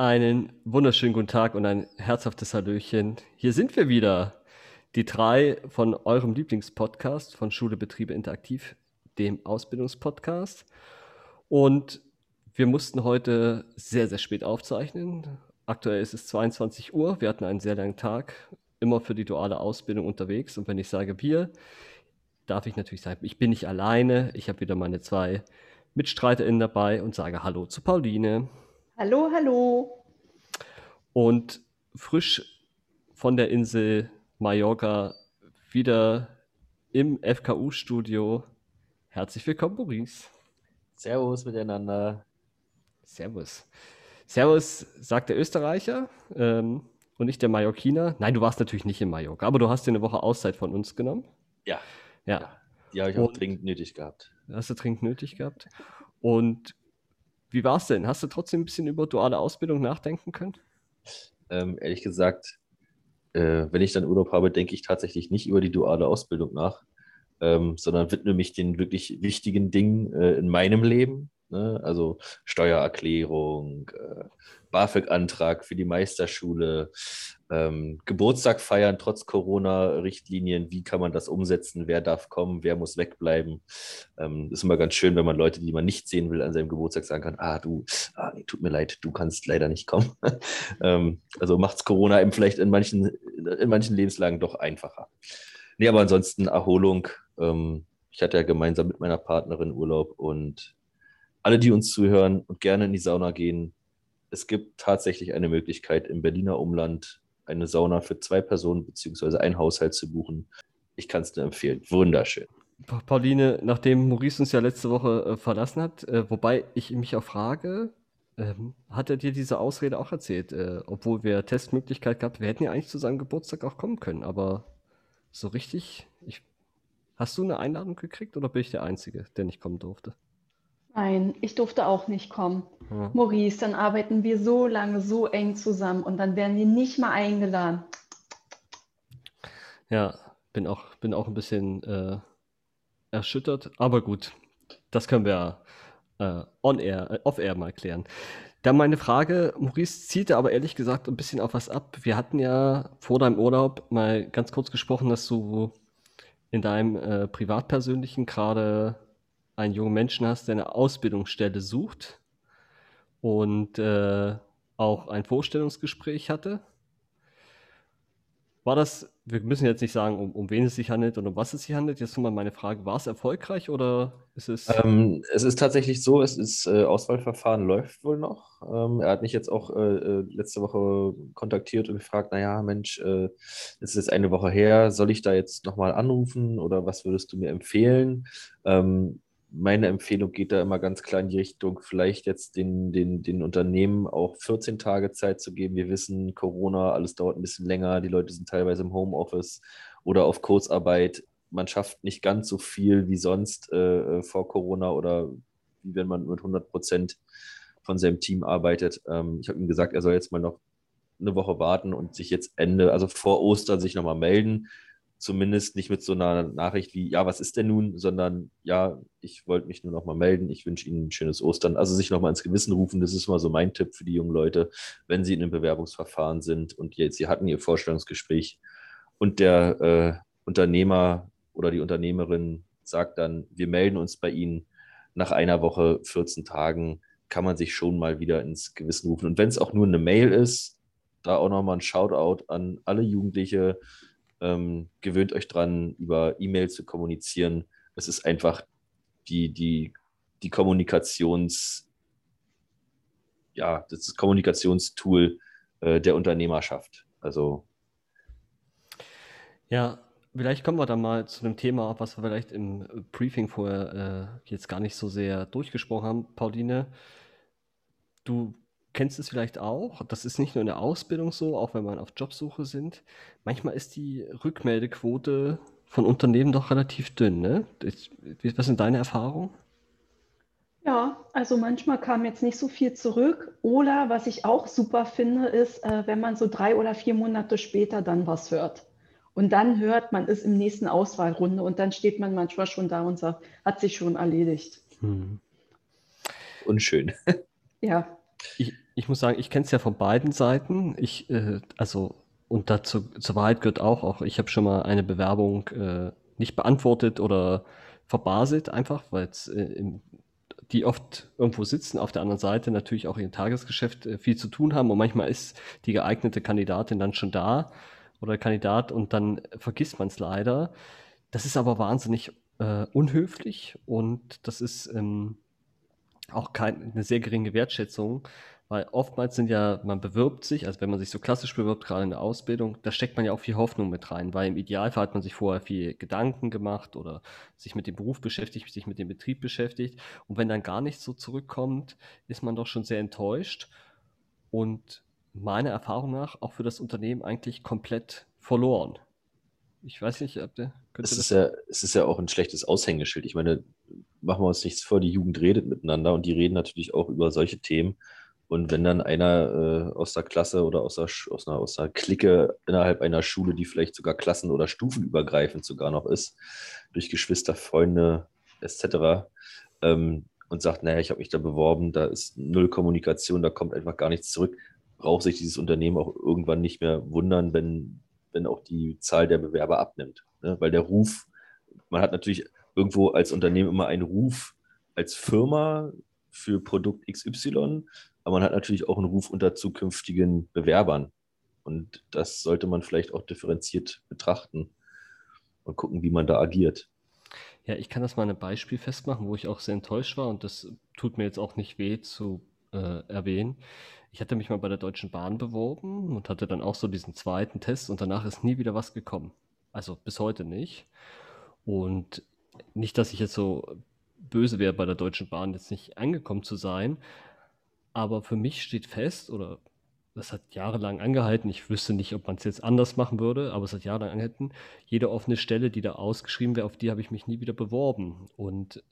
Einen wunderschönen guten Tag und ein herzhaftes Hallöchen. Hier sind wir wieder. Die drei von eurem Lieblingspodcast von Schule Betriebe Interaktiv, dem Ausbildungspodcast. Und wir mussten heute sehr, sehr spät aufzeichnen. Aktuell ist es 22 Uhr. Wir hatten einen sehr langen Tag, immer für die duale Ausbildung unterwegs. Und wenn ich sage wir, darf ich natürlich sagen, ich bin nicht alleine. Ich habe wieder meine zwei MitstreiterInnen dabei und sage Hallo zu Pauline. Hallo, hallo. Und frisch von der Insel Mallorca wieder im FKU-Studio. Herzlich willkommen, Maurice. Servus miteinander. Servus. Servus, sagt der Österreicher ähm, und nicht der Mallorquiner. Nein, du warst natürlich nicht in Mallorca, aber du hast dir eine Woche Auszeit von uns genommen. Ja. Ja. ja die habe ich auch und dringend nötig gehabt. Hast du dringend nötig gehabt. Und wie war es denn? Hast du trotzdem ein bisschen über duale Ausbildung nachdenken können? Ähm, ehrlich gesagt, äh, wenn ich dann Urlaub habe, denke ich tatsächlich nicht über die duale Ausbildung nach, ähm, sondern widme mich den wirklich wichtigen Dingen äh, in meinem Leben. Ne? Also Steuererklärung, äh, BAföG-Antrag für die Meisterschule, ähm, Geburtstag feiern trotz Corona-Richtlinien, wie kann man das umsetzen, wer darf kommen, wer muss wegbleiben. Ähm, ist immer ganz schön, wenn man Leute, die man nicht sehen will, an seinem Geburtstag sagen kann, ah, du, ah, nee, tut mir leid, du kannst leider nicht kommen. ähm, also macht es Corona eben vielleicht in manchen, in manchen Lebenslagen doch einfacher. Nee, aber ansonsten Erholung. Ähm, ich hatte ja gemeinsam mit meiner Partnerin Urlaub und alle, die uns zuhören und gerne in die Sauna gehen, es gibt tatsächlich eine Möglichkeit im Berliner Umland eine Sauna für zwei Personen bzw. ein Haushalt zu buchen. Ich kann es dir empfehlen. Wunderschön. Pauline, nachdem Maurice uns ja letzte Woche äh, verlassen hat, äh, wobei ich mich auch frage, ähm, hat er dir diese Ausrede auch erzählt? Äh, obwohl wir Testmöglichkeit gehabt, wir hätten ja eigentlich zu seinem Geburtstag auch kommen können, aber so richtig, ich, hast du eine Einladung gekriegt oder bin ich der Einzige, der nicht kommen durfte? Nein, ich durfte auch nicht kommen. Ja. Maurice, dann arbeiten wir so lange, so eng zusammen und dann werden wir nicht mal eingeladen. Ja, bin auch, bin auch ein bisschen äh, erschüttert, aber gut, das können wir äh, on air, äh, off air mal klären. Dann meine Frage, Maurice zielte aber ehrlich gesagt ein bisschen auf was ab. Wir hatten ja vor deinem Urlaub mal ganz kurz gesprochen, dass du in deinem äh, privatpersönlichen gerade einen jungen Menschen hast, der eine Ausbildungsstelle sucht und äh, auch ein Vorstellungsgespräch hatte. War das, wir müssen jetzt nicht sagen, um, um wen es sich handelt und um was es sich handelt. Jetzt nochmal meine Frage, war es erfolgreich oder ist es... Ähm, es ist tatsächlich so, es ist, äh, Auswahlverfahren läuft wohl noch. Ähm, er hat mich jetzt auch äh, äh letzte Woche kontaktiert und gefragt, naja, Mensch, äh, es ist jetzt eine Woche her, soll ich da jetzt nochmal anrufen oder was würdest du mir empfehlen? Ähm, meine Empfehlung geht da immer ganz klar in die Richtung, vielleicht jetzt den, den, den Unternehmen auch 14 Tage Zeit zu geben. Wir wissen, Corona, alles dauert ein bisschen länger, die Leute sind teilweise im Homeoffice oder auf Kurzarbeit. Man schafft nicht ganz so viel wie sonst äh, äh vor Corona oder wie wenn man mit 100 Prozent von seinem Team arbeitet. Ähm, ich habe ihm gesagt, er soll jetzt mal noch eine Woche warten und sich jetzt Ende, also vor Ostern, sich nochmal melden zumindest nicht mit so einer Nachricht wie, ja, was ist denn nun, sondern ja, ich wollte mich nur noch mal melden, ich wünsche Ihnen ein schönes Ostern. Also sich noch mal ins Gewissen rufen, das ist mal so mein Tipp für die jungen Leute, wenn sie in einem Bewerbungsverfahren sind und jetzt, sie hatten ihr Vorstellungsgespräch und der äh, Unternehmer oder die Unternehmerin sagt dann, wir melden uns bei Ihnen nach einer Woche, 14 Tagen, kann man sich schon mal wieder ins Gewissen rufen. Und wenn es auch nur eine Mail ist, da auch noch mal ein Shoutout an alle Jugendliche, ähm, gewöhnt euch dran, über E-Mail zu kommunizieren. Es ist einfach die, die, die Kommunikations, ja, das ist Kommunikationstool äh, der Unternehmerschaft. Also. Ja, vielleicht kommen wir dann mal zu einem Thema, was wir vielleicht im Briefing vorher äh, jetzt gar nicht so sehr durchgesprochen haben. Pauline, du kennst es vielleicht auch, das ist nicht nur in der Ausbildung so, auch wenn man auf Jobsuche sind. Manchmal ist die Rückmeldequote von Unternehmen doch relativ dünn, ne? Was sind deine Erfahrungen? Ja, also manchmal kam jetzt nicht so viel zurück. Oder was ich auch super finde, ist, äh, wenn man so drei oder vier Monate später dann was hört. Und dann hört, man ist im nächsten Auswahlrunde und dann steht man manchmal schon da und sagt, hat sich schon erledigt. Hm. Unschön. Ja. Ich, ich muss sagen, ich kenne es ja von beiden Seiten. Ich, äh, also, und dazu zur Wahrheit gehört auch, auch ich habe schon mal eine Bewerbung äh, nicht beantwortet oder verbaselt, einfach, weil äh, die oft irgendwo sitzen, auf der anderen Seite natürlich auch ihr Tagesgeschäft äh, viel zu tun haben und manchmal ist die geeignete Kandidatin dann schon da oder Kandidat und dann vergisst man es leider. Das ist aber wahnsinnig äh, unhöflich und das ist ähm, auch kein, eine sehr geringe Wertschätzung, weil oftmals sind ja, man bewirbt sich, also wenn man sich so klassisch bewirbt, gerade in der Ausbildung, da steckt man ja auch viel Hoffnung mit rein, weil im Idealfall hat man sich vorher viel Gedanken gemacht oder sich mit dem Beruf beschäftigt, sich mit dem Betrieb beschäftigt. Und wenn dann gar nichts so zurückkommt, ist man doch schon sehr enttäuscht und meiner Erfahrung nach auch für das Unternehmen eigentlich komplett verloren. Ich weiß nicht, ob der. Es ist, ja, es ist ja auch ein schlechtes Aushängeschild. Ich meine, machen wir uns nichts vor, die Jugend redet miteinander und die reden natürlich auch über solche Themen. Und wenn dann einer äh, aus der Klasse oder aus, der, aus, einer, aus einer Clique innerhalb einer Schule, die vielleicht sogar klassen- oder stufenübergreifend sogar noch ist, durch Geschwister, Freunde etc., ähm, und sagt, naja, ich habe mich da beworben, da ist null Kommunikation, da kommt einfach gar nichts zurück, braucht sich dieses Unternehmen auch irgendwann nicht mehr wundern, wenn, wenn auch die Zahl der Bewerber abnimmt. Ne? Weil der Ruf, man hat natürlich irgendwo als Unternehmen immer einen Ruf als Firma für Produkt XY, aber man hat natürlich auch einen Ruf unter zukünftigen Bewerbern. Und das sollte man vielleicht auch differenziert betrachten und gucken, wie man da agiert. Ja, ich kann das mal ein Beispiel festmachen, wo ich auch sehr enttäuscht war und das tut mir jetzt auch nicht weh zu äh, erwähnen. Ich hatte mich mal bei der Deutschen Bahn beworben und hatte dann auch so diesen zweiten Test und danach ist nie wieder was gekommen. Also bis heute nicht. Und nicht, dass ich jetzt so böse wäre, bei der Deutschen Bahn jetzt nicht angekommen zu sein, aber für mich steht fest, oder das hat jahrelang angehalten, ich wüsste nicht, ob man es jetzt anders machen würde, aber es hat jahrelang angehalten, jede offene Stelle, die da ausgeschrieben wäre, auf die habe ich mich nie wieder beworben. Und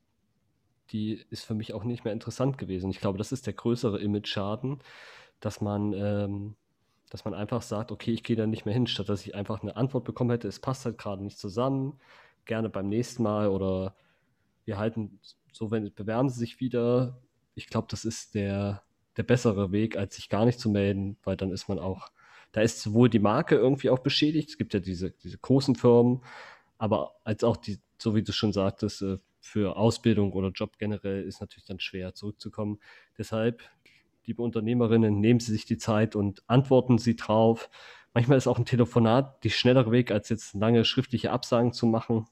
die ist für mich auch nicht mehr interessant gewesen. Ich glaube, das ist der größere Image-Schaden, dass man, ähm, dass man einfach sagt, okay, ich gehe da nicht mehr hin, statt dass ich einfach eine Antwort bekommen hätte, es passt halt gerade nicht zusammen, gerne beim nächsten Mal oder wir halten so, wenn bewerben sie sich wieder. Ich glaube, das ist der, der bessere Weg, als sich gar nicht zu melden, weil dann ist man auch, da ist sowohl die Marke irgendwie auch beschädigt, es gibt ja diese, diese großen Firmen, aber als auch die, so wie du schon sagtest, äh, für Ausbildung oder Job generell ist natürlich dann schwer zurückzukommen. Deshalb, liebe Unternehmerinnen, nehmen Sie sich die Zeit und antworten Sie drauf. Manchmal ist auch ein Telefonat die schnellere Weg, als jetzt lange schriftliche Absagen zu machen.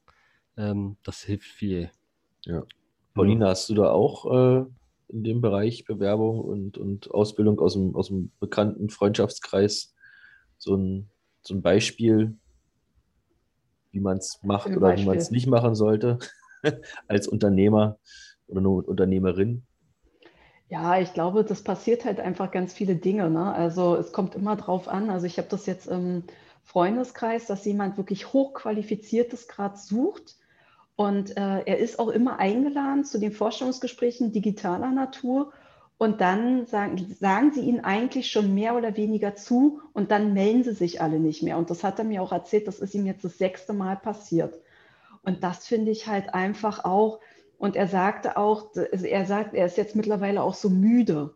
Ähm, das hilft viel. Ja. Paulina, hast du da auch äh, in dem Bereich Bewerbung und, und Ausbildung aus dem, aus dem bekannten Freundschaftskreis so ein, so ein Beispiel, wie man es macht oder Beispiel. wie man es nicht machen sollte? als Unternehmer oder nur Unternehmerin? Ja, ich glaube, das passiert halt einfach ganz viele Dinge. Ne? Also es kommt immer drauf an. Also ich habe das jetzt im Freundeskreis, dass jemand wirklich hochqualifiziertes gerade sucht. Und äh, er ist auch immer eingeladen zu den Forschungsgesprächen digitaler Natur. Und dann sagen, sagen sie ihnen eigentlich schon mehr oder weniger zu und dann melden sie sich alle nicht mehr. Und das hat er mir auch erzählt, das ist ihm jetzt das sechste Mal passiert. Und das finde ich halt einfach auch, und er sagte auch, er sagt, er ist jetzt mittlerweile auch so müde.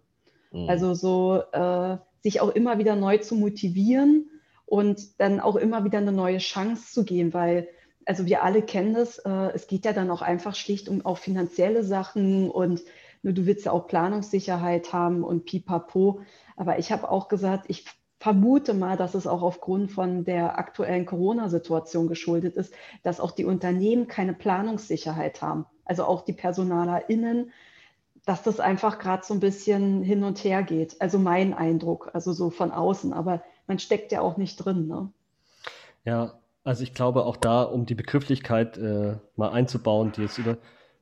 Mhm. Also so äh, sich auch immer wieder neu zu motivieren und dann auch immer wieder eine neue Chance zu geben, weil also wir alle kennen das, äh, es geht ja dann auch einfach schlicht um auch finanzielle Sachen und nur du willst ja auch Planungssicherheit haben und pipapo. Aber ich habe auch gesagt, ich vermute mal, dass es auch aufgrund von der aktuellen Corona-Situation geschuldet ist, dass auch die Unternehmen keine Planungssicherheit haben. Also auch die PersonalerInnen, dass das einfach gerade so ein bisschen hin und her geht. Also mein Eindruck, also so von außen, aber man steckt ja auch nicht drin. Ne? Ja, also ich glaube auch da, um die Begrifflichkeit äh, mal einzubauen, die jetzt über,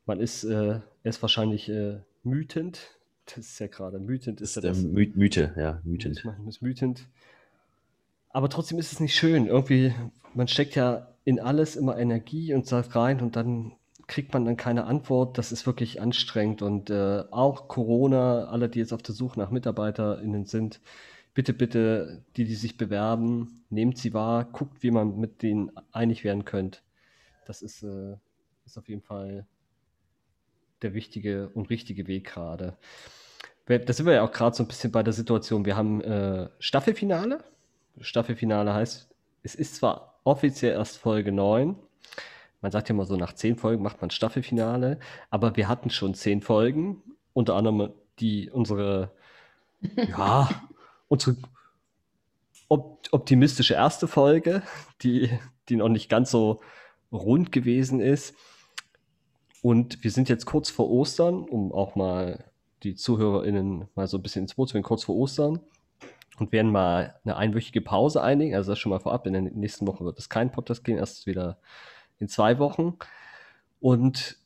man ist, äh, ist wahrscheinlich äh, mütend, das ist ja gerade mythend. Ist, ist ja das. My Mythe, ja, mythend. Ist mythend. Aber trotzdem ist es nicht schön. Irgendwie, man steckt ja in alles immer Energie und sagt rein und dann kriegt man dann keine Antwort. Das ist wirklich anstrengend. Und äh, auch Corona, alle, die jetzt auf der Suche nach MitarbeiterInnen sind, bitte, bitte, die, die sich bewerben, nehmt sie wahr, guckt, wie man mit denen einig werden könnt. Das ist, äh, ist auf jeden Fall der wichtige und richtige Weg gerade. da sind wir ja auch gerade so ein bisschen bei der Situation. Wir haben äh, Staffelfinale. Staffelfinale heißt, es ist zwar offiziell erst Folge 9. Man sagt ja immer so, nach 10 Folgen macht man Staffelfinale. Aber wir hatten schon 10 Folgen. Unter anderem die, unsere, ja, unsere op optimistische erste Folge, die, die noch nicht ganz so rund gewesen ist. Und wir sind jetzt kurz vor Ostern, um auch mal die ZuhörerInnen mal so ein bisschen ins Boot zu bringen, kurz vor Ostern. Und werden mal eine einwöchige Pause einigen. Also das schon mal vorab. In der nächsten Woche wird es kein Podcast gehen, erst wieder in zwei Wochen. Und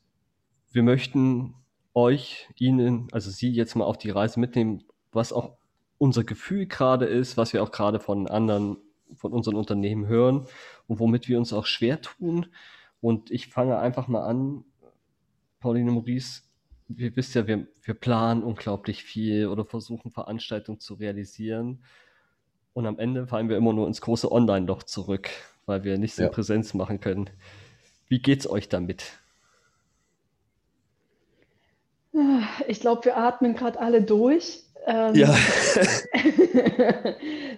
wir möchten euch, Ihnen, also Sie jetzt mal auf die Reise mitnehmen, was auch unser Gefühl gerade ist, was wir auch gerade von anderen, von unseren Unternehmen hören und womit wir uns auch schwer tun. Und ich fange einfach mal an, Pauline Maurice, ihr wisst ja, wir, wir planen unglaublich viel oder versuchen Veranstaltungen zu realisieren. Und am Ende fallen wir immer nur ins große Online-Loch zurück, weil wir nichts ja. in Präsenz machen können. Wie geht's euch damit? Ich glaube, wir atmen gerade alle durch. Ähm, ja.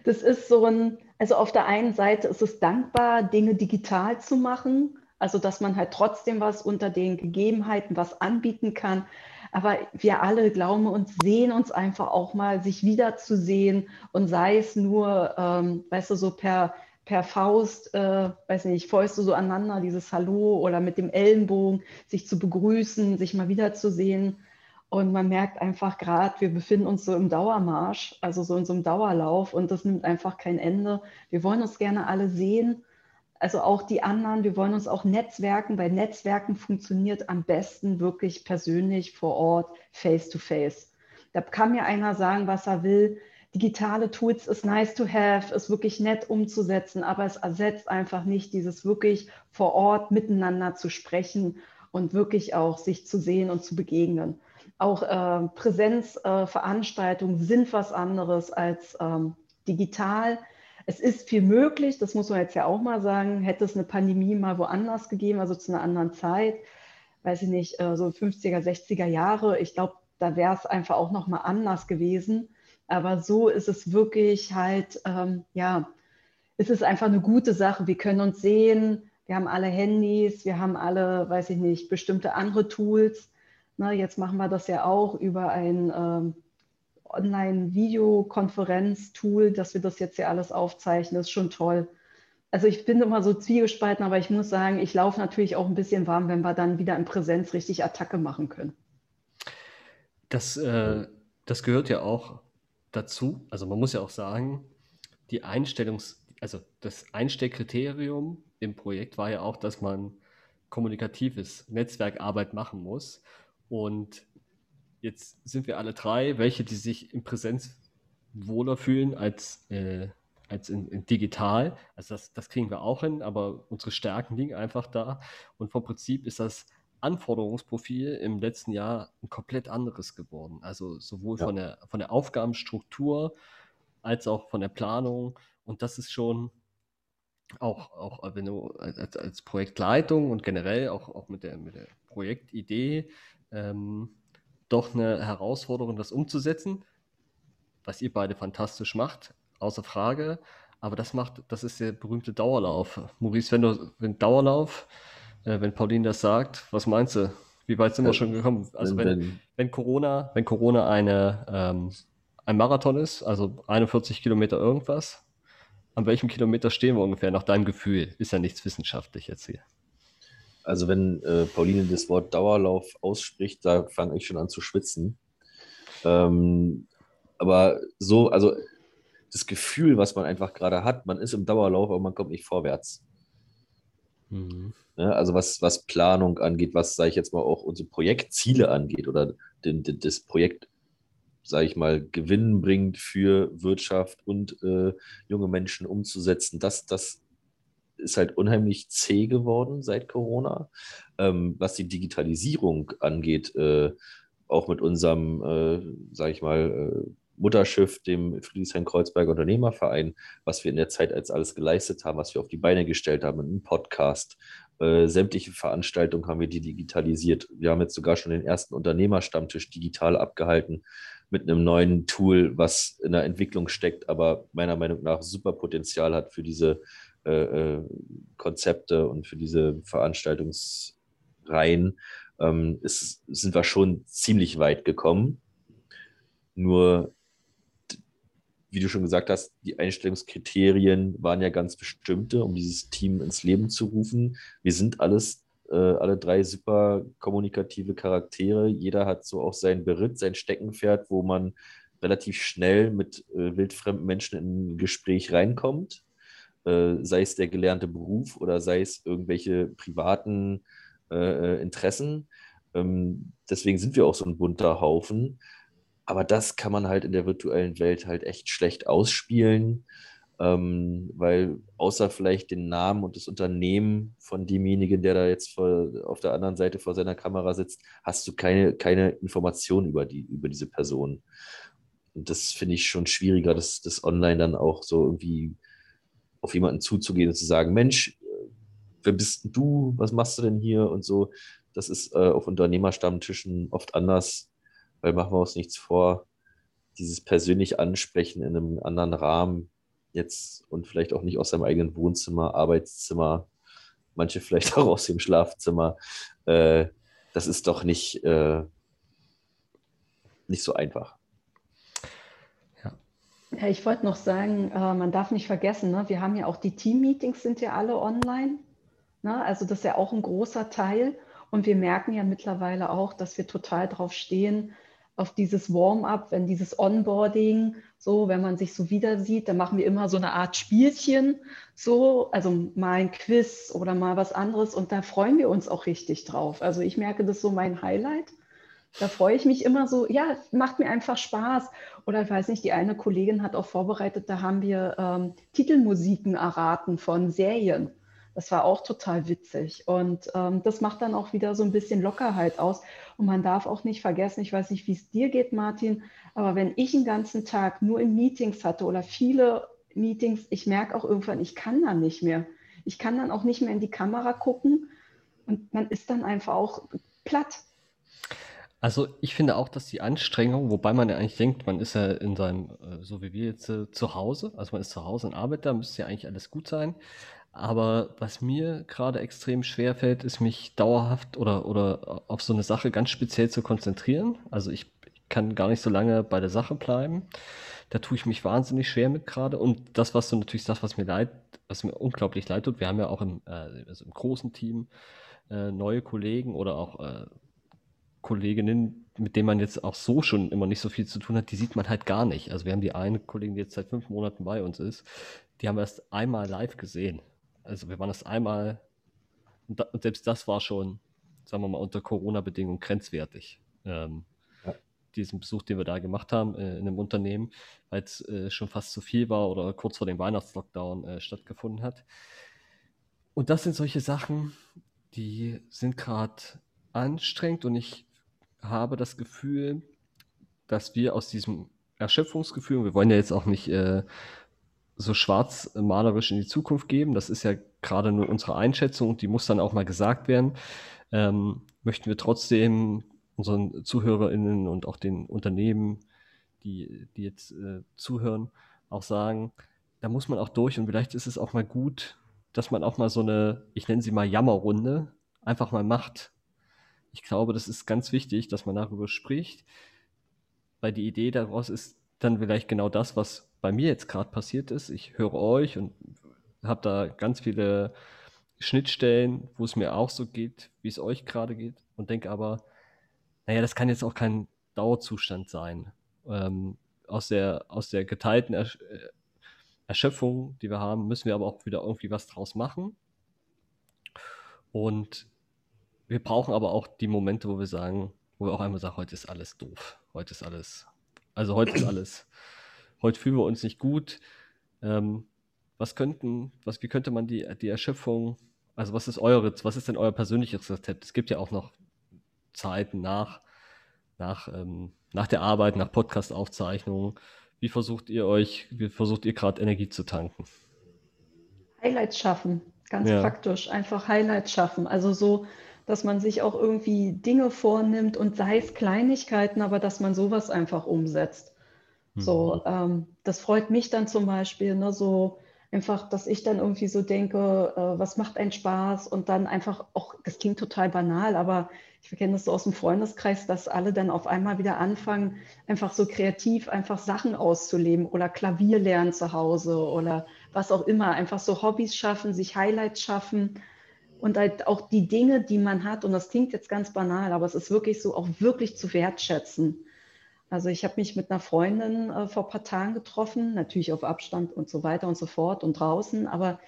das ist so ein, also auf der einen Seite ist es dankbar, Dinge digital zu machen, also dass man halt trotzdem was unter den Gegebenheiten was anbieten kann. Aber wir alle glauben uns, sehen uns einfach auch mal, sich wiederzusehen und sei es nur, ähm, weißt du, so per, per Faust, äh, weiß nicht, Fäuste so aneinander, dieses Hallo oder mit dem Ellenbogen, sich zu begrüßen, sich mal wiederzusehen. Und man merkt einfach gerade, wir befinden uns so im Dauermarsch, also so in so einem Dauerlauf und das nimmt einfach kein Ende. Wir wollen uns gerne alle sehen also auch die anderen, wir wollen uns auch netzwerken, weil Netzwerken funktioniert am besten wirklich persönlich vor Ort, face to face. Da kann mir einer sagen, was er will. Digitale Tools ist nice to have, ist wirklich nett umzusetzen, aber es ersetzt einfach nicht dieses wirklich vor Ort miteinander zu sprechen und wirklich auch sich zu sehen und zu begegnen. Auch äh, Präsenzveranstaltungen äh, sind was anderes als ähm, digital es ist viel möglich, das muss man jetzt ja auch mal sagen, hätte es eine Pandemie mal woanders gegeben, also zu einer anderen Zeit, weiß ich nicht, äh, so 50er, 60er Jahre, ich glaube, da wäre es einfach auch noch mal anders gewesen. Aber so ist es wirklich halt, ähm, ja, es ist einfach eine gute Sache. Wir können uns sehen, wir haben alle Handys, wir haben alle, weiß ich nicht, bestimmte andere Tools. Na, ne, jetzt machen wir das ja auch über ein ähm, Online-Videokonferenz-Tool, dass wir das jetzt hier alles aufzeichnen, ist schon toll. Also ich bin immer so zwiegespalten, aber ich muss sagen, ich laufe natürlich auch ein bisschen warm, wenn wir dann wieder in Präsenz richtig Attacke machen können. Das, äh, das gehört ja auch dazu. Also man muss ja auch sagen, die Einstellungs-, also das Einstellkriterium im Projekt war ja auch, dass man kommunikatives Netzwerkarbeit machen muss. Und Jetzt sind wir alle drei, welche, die sich in Präsenz wohler fühlen als, äh, als in, in, digital. Also das, das kriegen wir auch hin, aber unsere Stärken liegen einfach da. Und vom Prinzip ist das Anforderungsprofil im letzten Jahr ein komplett anderes geworden. Also sowohl ja. von, der, von der Aufgabenstruktur als auch von der Planung. Und das ist schon auch, auch wenn du als, als Projektleitung und generell auch, auch mit, der, mit der Projektidee ähm, doch eine Herausforderung, das umzusetzen, was ihr beide fantastisch macht, außer Frage. Aber das macht, das ist der berühmte Dauerlauf. Maurice, wenn du, wenn Dauerlauf, äh, wenn Pauline das sagt, was meinst du? Wie weit sind wir schon gekommen? Also wenn, wenn, wenn Corona, wenn Corona eine, ähm, ein Marathon ist, also 41 Kilometer irgendwas, an welchem Kilometer stehen wir ungefähr nach deinem Gefühl? Ist ja nichts wissenschaftlich jetzt hier. Also wenn äh, Pauline das Wort Dauerlauf ausspricht, da fange ich schon an zu schwitzen. Ähm, aber so, also das Gefühl, was man einfach gerade hat, man ist im Dauerlauf, aber man kommt nicht vorwärts. Mhm. Ja, ne, also was, was Planung angeht, was, sage ich jetzt mal, auch unsere Projektziele angeht oder den, den, das Projekt, sage ich mal, Gewinn bringt für Wirtschaft und äh, junge Menschen umzusetzen, das, das ist halt unheimlich zäh geworden seit Corona. Ähm, was die Digitalisierung angeht, äh, auch mit unserem, äh, sage ich mal, äh, Mutterschiff, dem Friedrichshain-Kreuzberger Unternehmerverein, was wir in der Zeit als alles geleistet haben, was wir auf die Beine gestellt haben, einen Podcast, äh, sämtliche Veranstaltungen haben wir die digitalisiert. Wir haben jetzt sogar schon den ersten Unternehmerstammtisch digital abgehalten, mit einem neuen Tool, was in der Entwicklung steckt, aber meiner Meinung nach super Potenzial hat für diese äh, äh Konzepte und für diese Veranstaltungsreihen, ähm, ist, sind wir schon ziemlich weit gekommen. Nur wie du schon gesagt hast, die Einstellungskriterien waren ja ganz bestimmte, um dieses Team ins Leben zu rufen. Wir sind alles, äh, alle drei super kommunikative Charaktere. Jeder hat so auch sein Beritt, sein Steckenpferd, wo man relativ schnell mit äh, wildfremden Menschen in ein Gespräch reinkommt. Äh, sei es der gelernte Beruf oder sei es irgendwelche privaten äh, äh, Interessen. Ähm, deswegen sind wir auch so ein bunter Haufen. Aber das kann man halt in der virtuellen Welt halt echt schlecht ausspielen, ähm, weil außer vielleicht den Namen und das Unternehmen von demjenigen, der da jetzt vor, auf der anderen Seite vor seiner Kamera sitzt, hast du keine, keine Informationen über, die, über diese Person. Und das finde ich schon schwieriger, das, das online dann auch so irgendwie auf jemanden zuzugehen und zu sagen, Mensch, wer bist du, was machst du denn hier und so. Das ist äh, auf Unternehmerstammtischen oft anders weil machen wir uns nichts vor, dieses persönlich Ansprechen in einem anderen Rahmen jetzt und vielleicht auch nicht aus seinem eigenen Wohnzimmer, Arbeitszimmer, manche vielleicht auch aus dem Schlafzimmer, äh, das ist doch nicht, äh, nicht so einfach. Ja, ich wollte noch sagen, äh, man darf nicht vergessen, ne, wir haben ja auch die Team-Meetings sind ja alle online. Ne? Also das ist ja auch ein großer Teil. Und wir merken ja mittlerweile auch, dass wir total drauf stehen, auf dieses Warm-up, wenn dieses Onboarding, so, wenn man sich so wieder sieht, dann machen wir immer so eine Art Spielchen, so, also mal ein Quiz oder mal was anderes und da freuen wir uns auch richtig drauf. Also ich merke das so mein Highlight. Da freue ich mich immer so, ja, macht mir einfach Spaß. Oder ich weiß nicht, die eine Kollegin hat auch vorbereitet, da haben wir ähm, Titelmusiken erraten von Serien. Das war auch total witzig. Und ähm, das macht dann auch wieder so ein bisschen Lockerheit aus. Und man darf auch nicht vergessen, ich weiß nicht, wie es dir geht, Martin, aber wenn ich einen ganzen Tag nur in Meetings hatte oder viele Meetings, ich merke auch irgendwann, ich kann dann nicht mehr. Ich kann dann auch nicht mehr in die Kamera gucken und man ist dann einfach auch platt. Also ich finde auch, dass die Anstrengung, wobei man ja eigentlich denkt, man ist ja in seinem, äh, so wie wir jetzt äh, zu Hause, also man ist zu Hause und arbeitet da, müsste ja eigentlich alles gut sein. Aber was mir gerade extrem schwer fällt, ist mich dauerhaft oder, oder auf so eine Sache ganz speziell zu konzentrieren. Also ich kann gar nicht so lange bei der Sache bleiben. Da tue ich mich wahnsinnig schwer mit gerade. Und das, was du natürlich sagst, was mir leid, was mir unglaublich leid tut, wir haben ja auch im, äh, also im großen Team äh, neue Kollegen oder auch äh, Kolleginnen, mit denen man jetzt auch so schon immer nicht so viel zu tun hat, die sieht man halt gar nicht. Also wir haben die eine Kollegin, die jetzt seit fünf Monaten bei uns ist, die haben wir erst einmal live gesehen. Also wir waren das einmal, und, da, und selbst das war schon, sagen wir mal, unter Corona-Bedingungen grenzwertig. Ähm, ja. Diesen Besuch, den wir da gemacht haben äh, in einem Unternehmen, weil es äh, schon fast zu viel war oder kurz vor dem Weihnachtslockdown äh, stattgefunden hat. Und das sind solche Sachen, die sind gerade anstrengend und ich habe das Gefühl, dass wir aus diesem Erschöpfungsgefühl, wir wollen ja jetzt auch nicht äh, so schwarzmalerisch in die Zukunft geben. Das ist ja gerade nur unsere Einschätzung und die muss dann auch mal gesagt werden. Ähm, möchten wir trotzdem unseren ZuhörerInnen und auch den Unternehmen, die, die jetzt äh, zuhören, auch sagen, da muss man auch durch und vielleicht ist es auch mal gut, dass man auch mal so eine, ich nenne sie mal Jammerrunde, einfach mal macht. Ich glaube, das ist ganz wichtig, dass man darüber spricht, weil die Idee daraus ist dann vielleicht genau das, was bei mir jetzt gerade passiert ist. Ich höre euch und habe da ganz viele Schnittstellen, wo es mir auch so geht, wie es euch gerade geht und denke aber, naja, das kann jetzt auch kein Dauerzustand sein. Ähm, aus, der, aus der geteilten Ersch äh, Erschöpfung, die wir haben, müssen wir aber auch wieder irgendwie was draus machen. Und wir brauchen aber auch die Momente, wo wir sagen, wo wir auch einmal sagen, heute ist alles doof. Heute ist alles, also heute ist alles heute fühlen wir uns nicht gut. Ähm, was könnten, was, wie könnte man die, die Erschöpfung, also was ist eure, was ist denn euer persönliches Rezept? Es gibt ja auch noch Zeiten nach, nach, ähm, nach der Arbeit, nach Podcast-Aufzeichnungen. Wie versucht ihr euch, wie versucht ihr gerade Energie zu tanken? Highlights schaffen, ganz ja. praktisch, einfach Highlights schaffen. Also so dass man sich auch irgendwie Dinge vornimmt und sei es Kleinigkeiten, aber dass man sowas einfach umsetzt. So, mhm. ähm, das freut mich dann zum Beispiel, ne, so einfach, dass ich dann irgendwie so denke, äh, was macht einen Spaß und dann einfach auch, das klingt total banal, aber ich kenne das so aus dem Freundeskreis, dass alle dann auf einmal wieder anfangen, einfach so kreativ einfach Sachen auszuleben oder Klavier lernen zu Hause oder was auch immer, einfach so Hobbys schaffen, sich Highlights schaffen und halt auch die Dinge, die man hat, und das klingt jetzt ganz banal, aber es ist wirklich so, auch wirklich zu wertschätzen. Also ich habe mich mit einer Freundin äh, vor ein paar Tagen getroffen, natürlich auf Abstand und so weiter und so fort und draußen, aber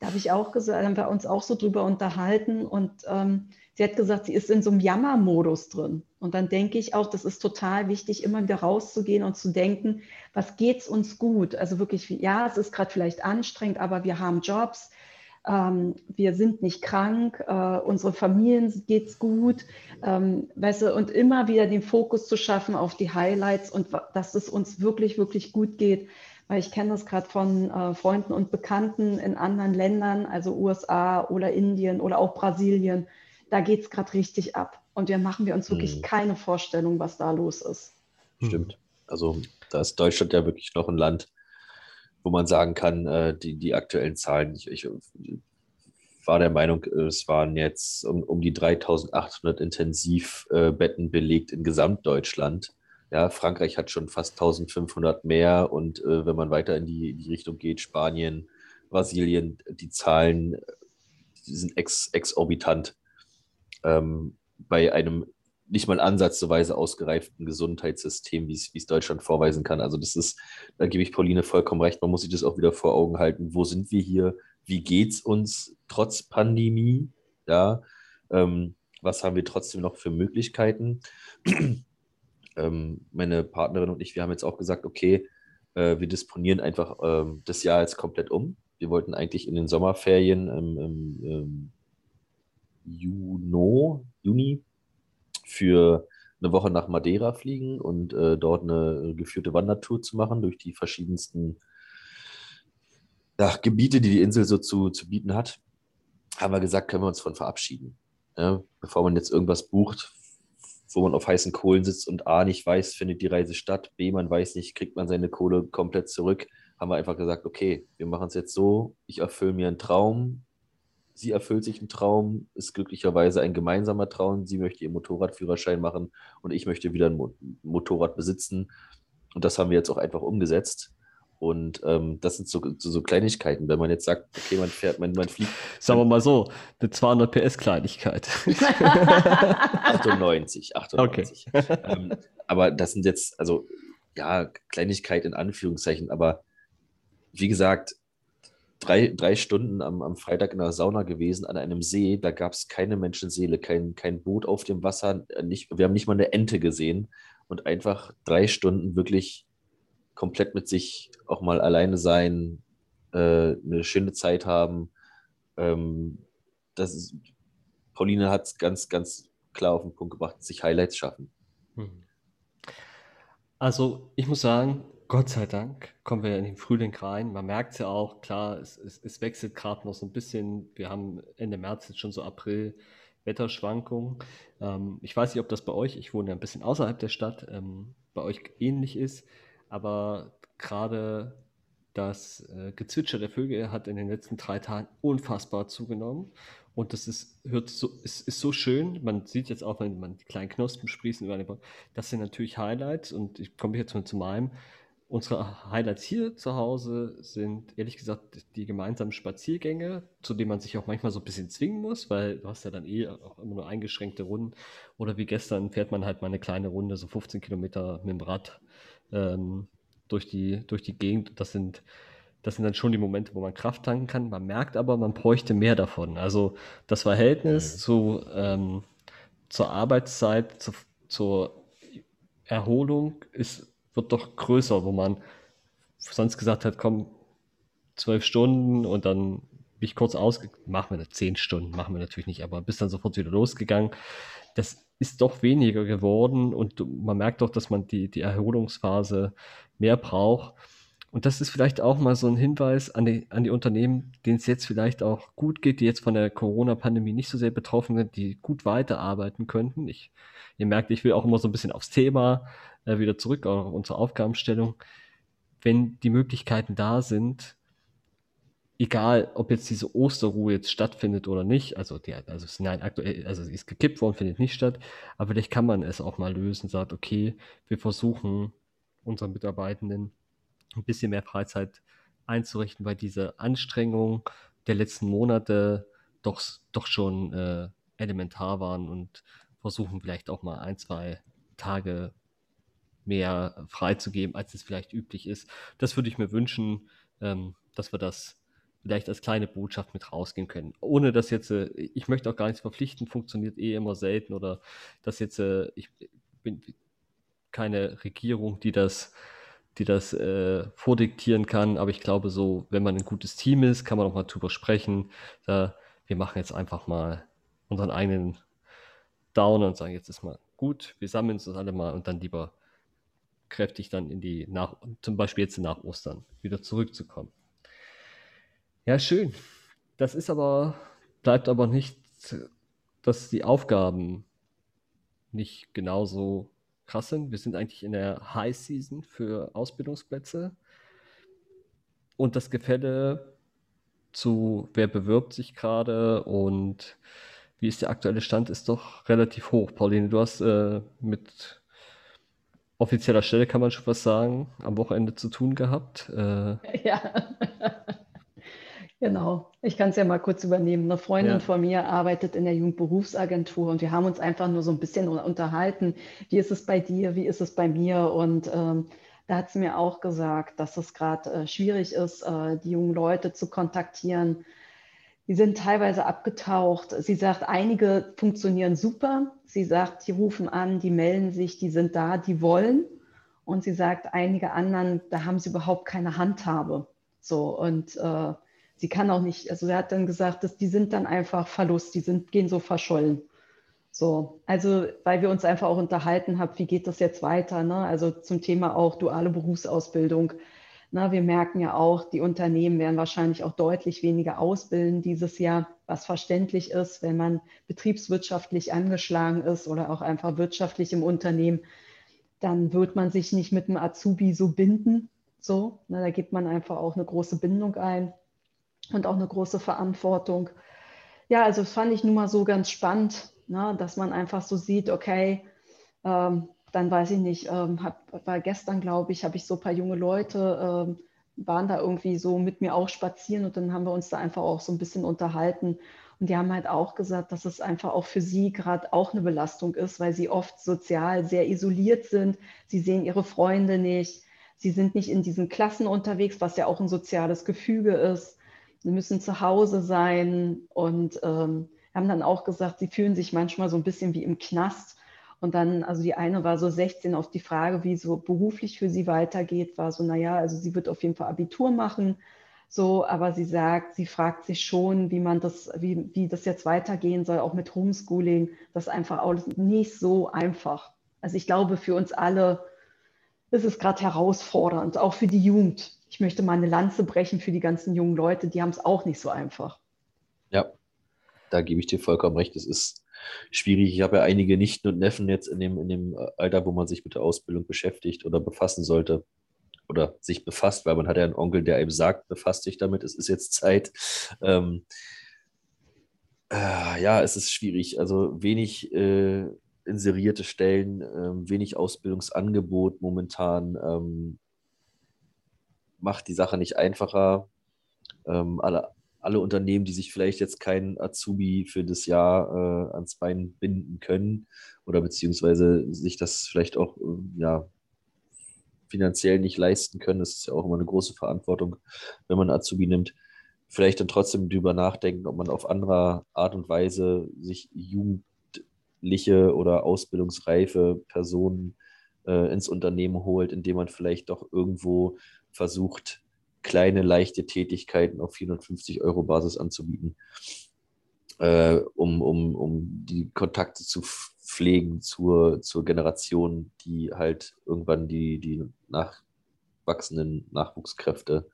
da habe ich auch gesagt, haben wir uns auch so drüber unterhalten und ähm, sie hat gesagt, sie ist in so einem Jammermodus drin. Und dann denke ich auch, das ist total wichtig, immer wieder rauszugehen und zu denken, was geht es uns gut? Also wirklich, ja, es ist gerade vielleicht anstrengend, aber wir haben Jobs, ähm, wir sind nicht krank, äh, unsere Familien geht's gut, ähm, weißt du, und immer wieder den Fokus zu schaffen auf die Highlights und dass es uns wirklich, wirklich gut geht. Weil ich kenne das gerade von äh, Freunden und Bekannten in anderen Ländern, also USA oder Indien oder auch Brasilien. Da geht es gerade richtig ab. Und wir machen wir uns wirklich mhm. keine Vorstellung, was da los ist. Stimmt. Also da ist Deutschland ja wirklich noch ein Land, wo man sagen kann, äh, die, die aktuellen Zahlen, ich, ich war der Meinung, es waren jetzt um, um die 3800 Intensivbetten belegt in Gesamtdeutschland. Ja, Frankreich hat schon fast 1500 mehr und äh, wenn man weiter in die, in die, Richtung geht, Spanien, Brasilien, die Zahlen die sind ex, exorbitant. Ähm, bei einem nicht mal ansatzweise ausgereiften Gesundheitssystem, wie es Deutschland vorweisen kann. Also das ist, da gebe ich Pauline vollkommen recht, man muss sich das auch wieder vor Augen halten. Wo sind wir hier? Wie geht es uns trotz Pandemie? Ja, ähm, was haben wir trotzdem noch für Möglichkeiten? ähm, meine Partnerin und ich, wir haben jetzt auch gesagt, okay, äh, wir disponieren einfach ähm, das Jahr jetzt komplett um. Wir wollten eigentlich in den Sommerferien im Juno, Juni für eine Woche nach Madeira fliegen und äh, dort eine geführte Wandertour zu machen durch die verschiedensten ja, Gebiete, die die Insel so zu, zu bieten hat, haben wir gesagt, können wir uns von verabschieden. Ja, bevor man jetzt irgendwas bucht, wo man auf heißen Kohlen sitzt und A nicht weiß, findet die Reise statt, B man weiß nicht, kriegt man seine Kohle komplett zurück, haben wir einfach gesagt, okay, wir machen es jetzt so, ich erfülle mir einen Traum, sie erfüllt sich einen Traum, ist glücklicherweise ein gemeinsamer Traum. Sie möchte ihren Motorradführerschein machen und ich möchte wieder ein Mo Motorrad besitzen. Und das haben wir jetzt auch einfach umgesetzt. Und ähm, das sind so, so, so, Kleinigkeiten, wenn man jetzt sagt, okay, man fährt, man, man fliegt. Sagen wir mal so, eine 200 PS Kleinigkeit. 98, 98. Okay. Ähm, aber das sind jetzt, also ja, Kleinigkeit in Anführungszeichen, aber wie gesagt, drei, drei Stunden am, am Freitag in der Sauna gewesen an einem See. Da gab es keine Menschenseele, kein, kein Boot auf dem Wasser. Nicht, wir haben nicht mal eine Ente gesehen und einfach drei Stunden wirklich komplett mit sich auch mal alleine sein, äh, eine schöne Zeit haben. Ähm, das ist, Pauline hat es ganz, ganz klar auf den Punkt gebracht, sich Highlights schaffen. Hm. Also ich muss sagen, Gott sei Dank kommen wir in den Frühling rein. Man merkt es ja auch, klar, es, es, es wechselt gerade noch so ein bisschen. Wir haben Ende März jetzt schon so April Wetterschwankungen. Ähm, ich weiß nicht, ob das bei euch, ich wohne ja ein bisschen außerhalb der Stadt, ähm, bei euch ähnlich ist, aber gerade das äh, Gezwitscher der Vögel hat in den letzten drei Tagen unfassbar zugenommen. Und das ist, hört so, ist, ist so schön. Man sieht jetzt auch, wenn man die kleinen Knospen sprießen über den Baum. Das sind natürlich Highlights. Und ich komme jetzt mal zu meinem. Unsere Highlights hier zu Hause sind ehrlich gesagt die gemeinsamen Spaziergänge, zu denen man sich auch manchmal so ein bisschen zwingen muss, weil du hast ja dann eh auch immer nur eingeschränkte Runden. Oder wie gestern fährt man halt mal eine kleine Runde, so 15 Kilometer mit dem Rad ähm, durch, die, durch die Gegend. Das sind, das sind dann schon die Momente, wo man Kraft tanken kann. Man merkt aber, man bräuchte mehr davon. Also das Verhältnis mhm. zu, ähm, zur Arbeitszeit, zu, zur Erholung ist wird doch größer, wo man sonst gesagt hat, komm, zwölf Stunden und dann bin ich kurz aus, machen wir zehn Stunden, machen wir natürlich nicht, aber bis dann sofort wieder losgegangen. Das ist doch weniger geworden und man merkt doch, dass man die, die Erholungsphase mehr braucht. Und das ist vielleicht auch mal so ein Hinweis an die, an die Unternehmen, denen es jetzt vielleicht auch gut geht, die jetzt von der Corona-Pandemie nicht so sehr betroffen sind, die gut weiterarbeiten könnten. Ich, ihr merkt, ich will auch immer so ein bisschen aufs Thema äh, wieder zurück, auf unsere Aufgabenstellung. Wenn die Möglichkeiten da sind, egal ob jetzt diese Osterruhe jetzt stattfindet oder nicht, also, die, also nein, aktuell, also sie ist gekippt worden, findet nicht statt, aber vielleicht kann man es auch mal lösen, sagt, okay, wir versuchen unseren Mitarbeitenden ein bisschen mehr Freizeit einzurichten, weil diese Anstrengung der letzten Monate doch, doch schon äh, elementar waren und versuchen vielleicht auch mal ein, zwei Tage mehr freizugeben, als es vielleicht üblich ist. Das würde ich mir wünschen, ähm, dass wir das vielleicht als kleine Botschaft mit rausgehen können. Ohne dass jetzt, äh, ich möchte auch gar nichts verpflichten, funktioniert eh immer selten oder dass jetzt, äh, ich bin keine Regierung, die das, die das äh, vordiktieren kann, aber ich glaube so, wenn man ein gutes Team ist, kann man auch mal drüber sprechen. Äh, wir machen jetzt einfach mal unseren eigenen Downer und sagen, jetzt ist mal gut, wir sammeln uns alle mal und dann lieber kräftig dann in die, nach, zum Beispiel jetzt nach Ostern, wieder zurückzukommen. Ja, schön. Das ist aber, bleibt aber nicht, dass die Aufgaben nicht genauso krass sind. Wir sind eigentlich in der High Season für Ausbildungsplätze. Und das Gefälle zu, wer bewirbt sich gerade und wie ist der aktuelle Stand, ist doch relativ hoch. Pauline, du hast äh, mit offizieller Stelle, kann man schon was sagen, am Wochenende zu tun gehabt. Äh, ja. Genau, ich kann es ja mal kurz übernehmen. Eine Freundin ja. von mir arbeitet in der Jugendberufsagentur und wir haben uns einfach nur so ein bisschen unterhalten. Wie ist es bei dir? Wie ist es bei mir? Und ähm, da hat sie mir auch gesagt, dass es gerade äh, schwierig ist, äh, die jungen Leute zu kontaktieren. Die sind teilweise abgetaucht. Sie sagt, einige funktionieren super. Sie sagt, die rufen an, die melden sich, die sind da, die wollen. Und sie sagt, einige anderen, da haben sie überhaupt keine Handhabe. So und äh, sie kann auch nicht, also er hat dann gesagt, dass die sind dann einfach Verlust, die sind, gehen so verschollen. So, also weil wir uns einfach auch unterhalten haben, wie geht das jetzt weiter? Ne? Also zum Thema auch duale Berufsausbildung. Na, wir merken ja auch, die Unternehmen werden wahrscheinlich auch deutlich weniger ausbilden dieses Jahr, was verständlich ist, wenn man betriebswirtschaftlich angeschlagen ist oder auch einfach wirtschaftlich im Unternehmen, dann wird man sich nicht mit einem Azubi so binden. So, na, da gibt man einfach auch eine große Bindung ein und auch eine große Verantwortung. Ja, also das fand ich nun mal so ganz spannend, ne, dass man einfach so sieht, okay, ähm, dann weiß ich nicht, ähm, hab, war gestern, glaube ich, habe ich so ein paar junge Leute, ähm, waren da irgendwie so mit mir auch spazieren und dann haben wir uns da einfach auch so ein bisschen unterhalten. Und die haben halt auch gesagt, dass es einfach auch für sie gerade auch eine Belastung ist, weil sie oft sozial sehr isoliert sind. Sie sehen ihre Freunde nicht. Sie sind nicht in diesen Klassen unterwegs, was ja auch ein soziales Gefüge ist sie müssen zu Hause sein und ähm, haben dann auch gesagt, sie fühlen sich manchmal so ein bisschen wie im Knast. Und dann, also die eine war so 16 auf die Frage, wie so beruflich für sie weitergeht, war so, naja, also sie wird auf jeden Fall Abitur machen, so, aber sie sagt, sie fragt sich schon, wie man das, wie, wie das jetzt weitergehen soll, auch mit Homeschooling. Das ist einfach auch nicht so einfach. Also ich glaube, für uns alle ist es gerade herausfordernd, auch für die Jugend ich möchte mal eine Lanze brechen für die ganzen jungen Leute, die haben es auch nicht so einfach. Ja, da gebe ich dir vollkommen recht. Es ist schwierig. Ich habe ja einige Nichten und Neffen jetzt in dem, in dem Alter, wo man sich mit der Ausbildung beschäftigt oder befassen sollte oder sich befasst, weil man hat ja einen Onkel, der eben sagt, befasst dich damit, es ist jetzt Zeit. Ähm, äh, ja, es ist schwierig. Also wenig äh, inserierte Stellen, äh, wenig Ausbildungsangebot momentan. Ähm, macht die Sache nicht einfacher. Ähm, alle, alle Unternehmen, die sich vielleicht jetzt keinen Azubi für das Jahr äh, ans Bein binden können oder beziehungsweise sich das vielleicht auch äh, ja, finanziell nicht leisten können, das ist ja auch immer eine große Verantwortung, wenn man Azubi nimmt, vielleicht dann trotzdem drüber nachdenken, ob man auf andere Art und Weise sich jugendliche oder ausbildungsreife Personen äh, ins Unternehmen holt, indem man vielleicht doch irgendwo versucht, kleine, leichte Tätigkeiten auf 450 Euro Basis anzubieten, äh, um, um, um die Kontakte zu pflegen zur, zur Generation, die halt irgendwann die, die nach nachwachsenden Nachwuchskräfte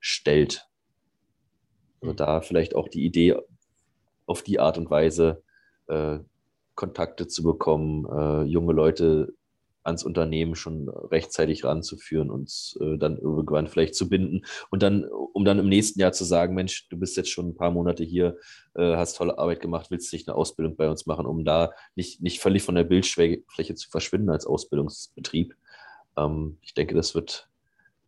stellt. Also Mhm. da vielleicht auch die Idee, auf die Art und Weise äh, Kontakte zu bekommen, äh, junge Leute ans Unternehmen schon rechtzeitig ranzuführen und äh, dann irgendwann vielleicht zu binden und dann, um dann im nächsten Jahr zu sagen, Mensch, du bist jetzt schon ein paar Monate hier, äh, hast tolle Arbeit gemacht, willst nicht eine Ausbildung bei uns machen, um da nicht, nicht völlig von der Bildfläche zu verschwinden als Ausbildungsbetrieb. Ähm, ich denke, das wird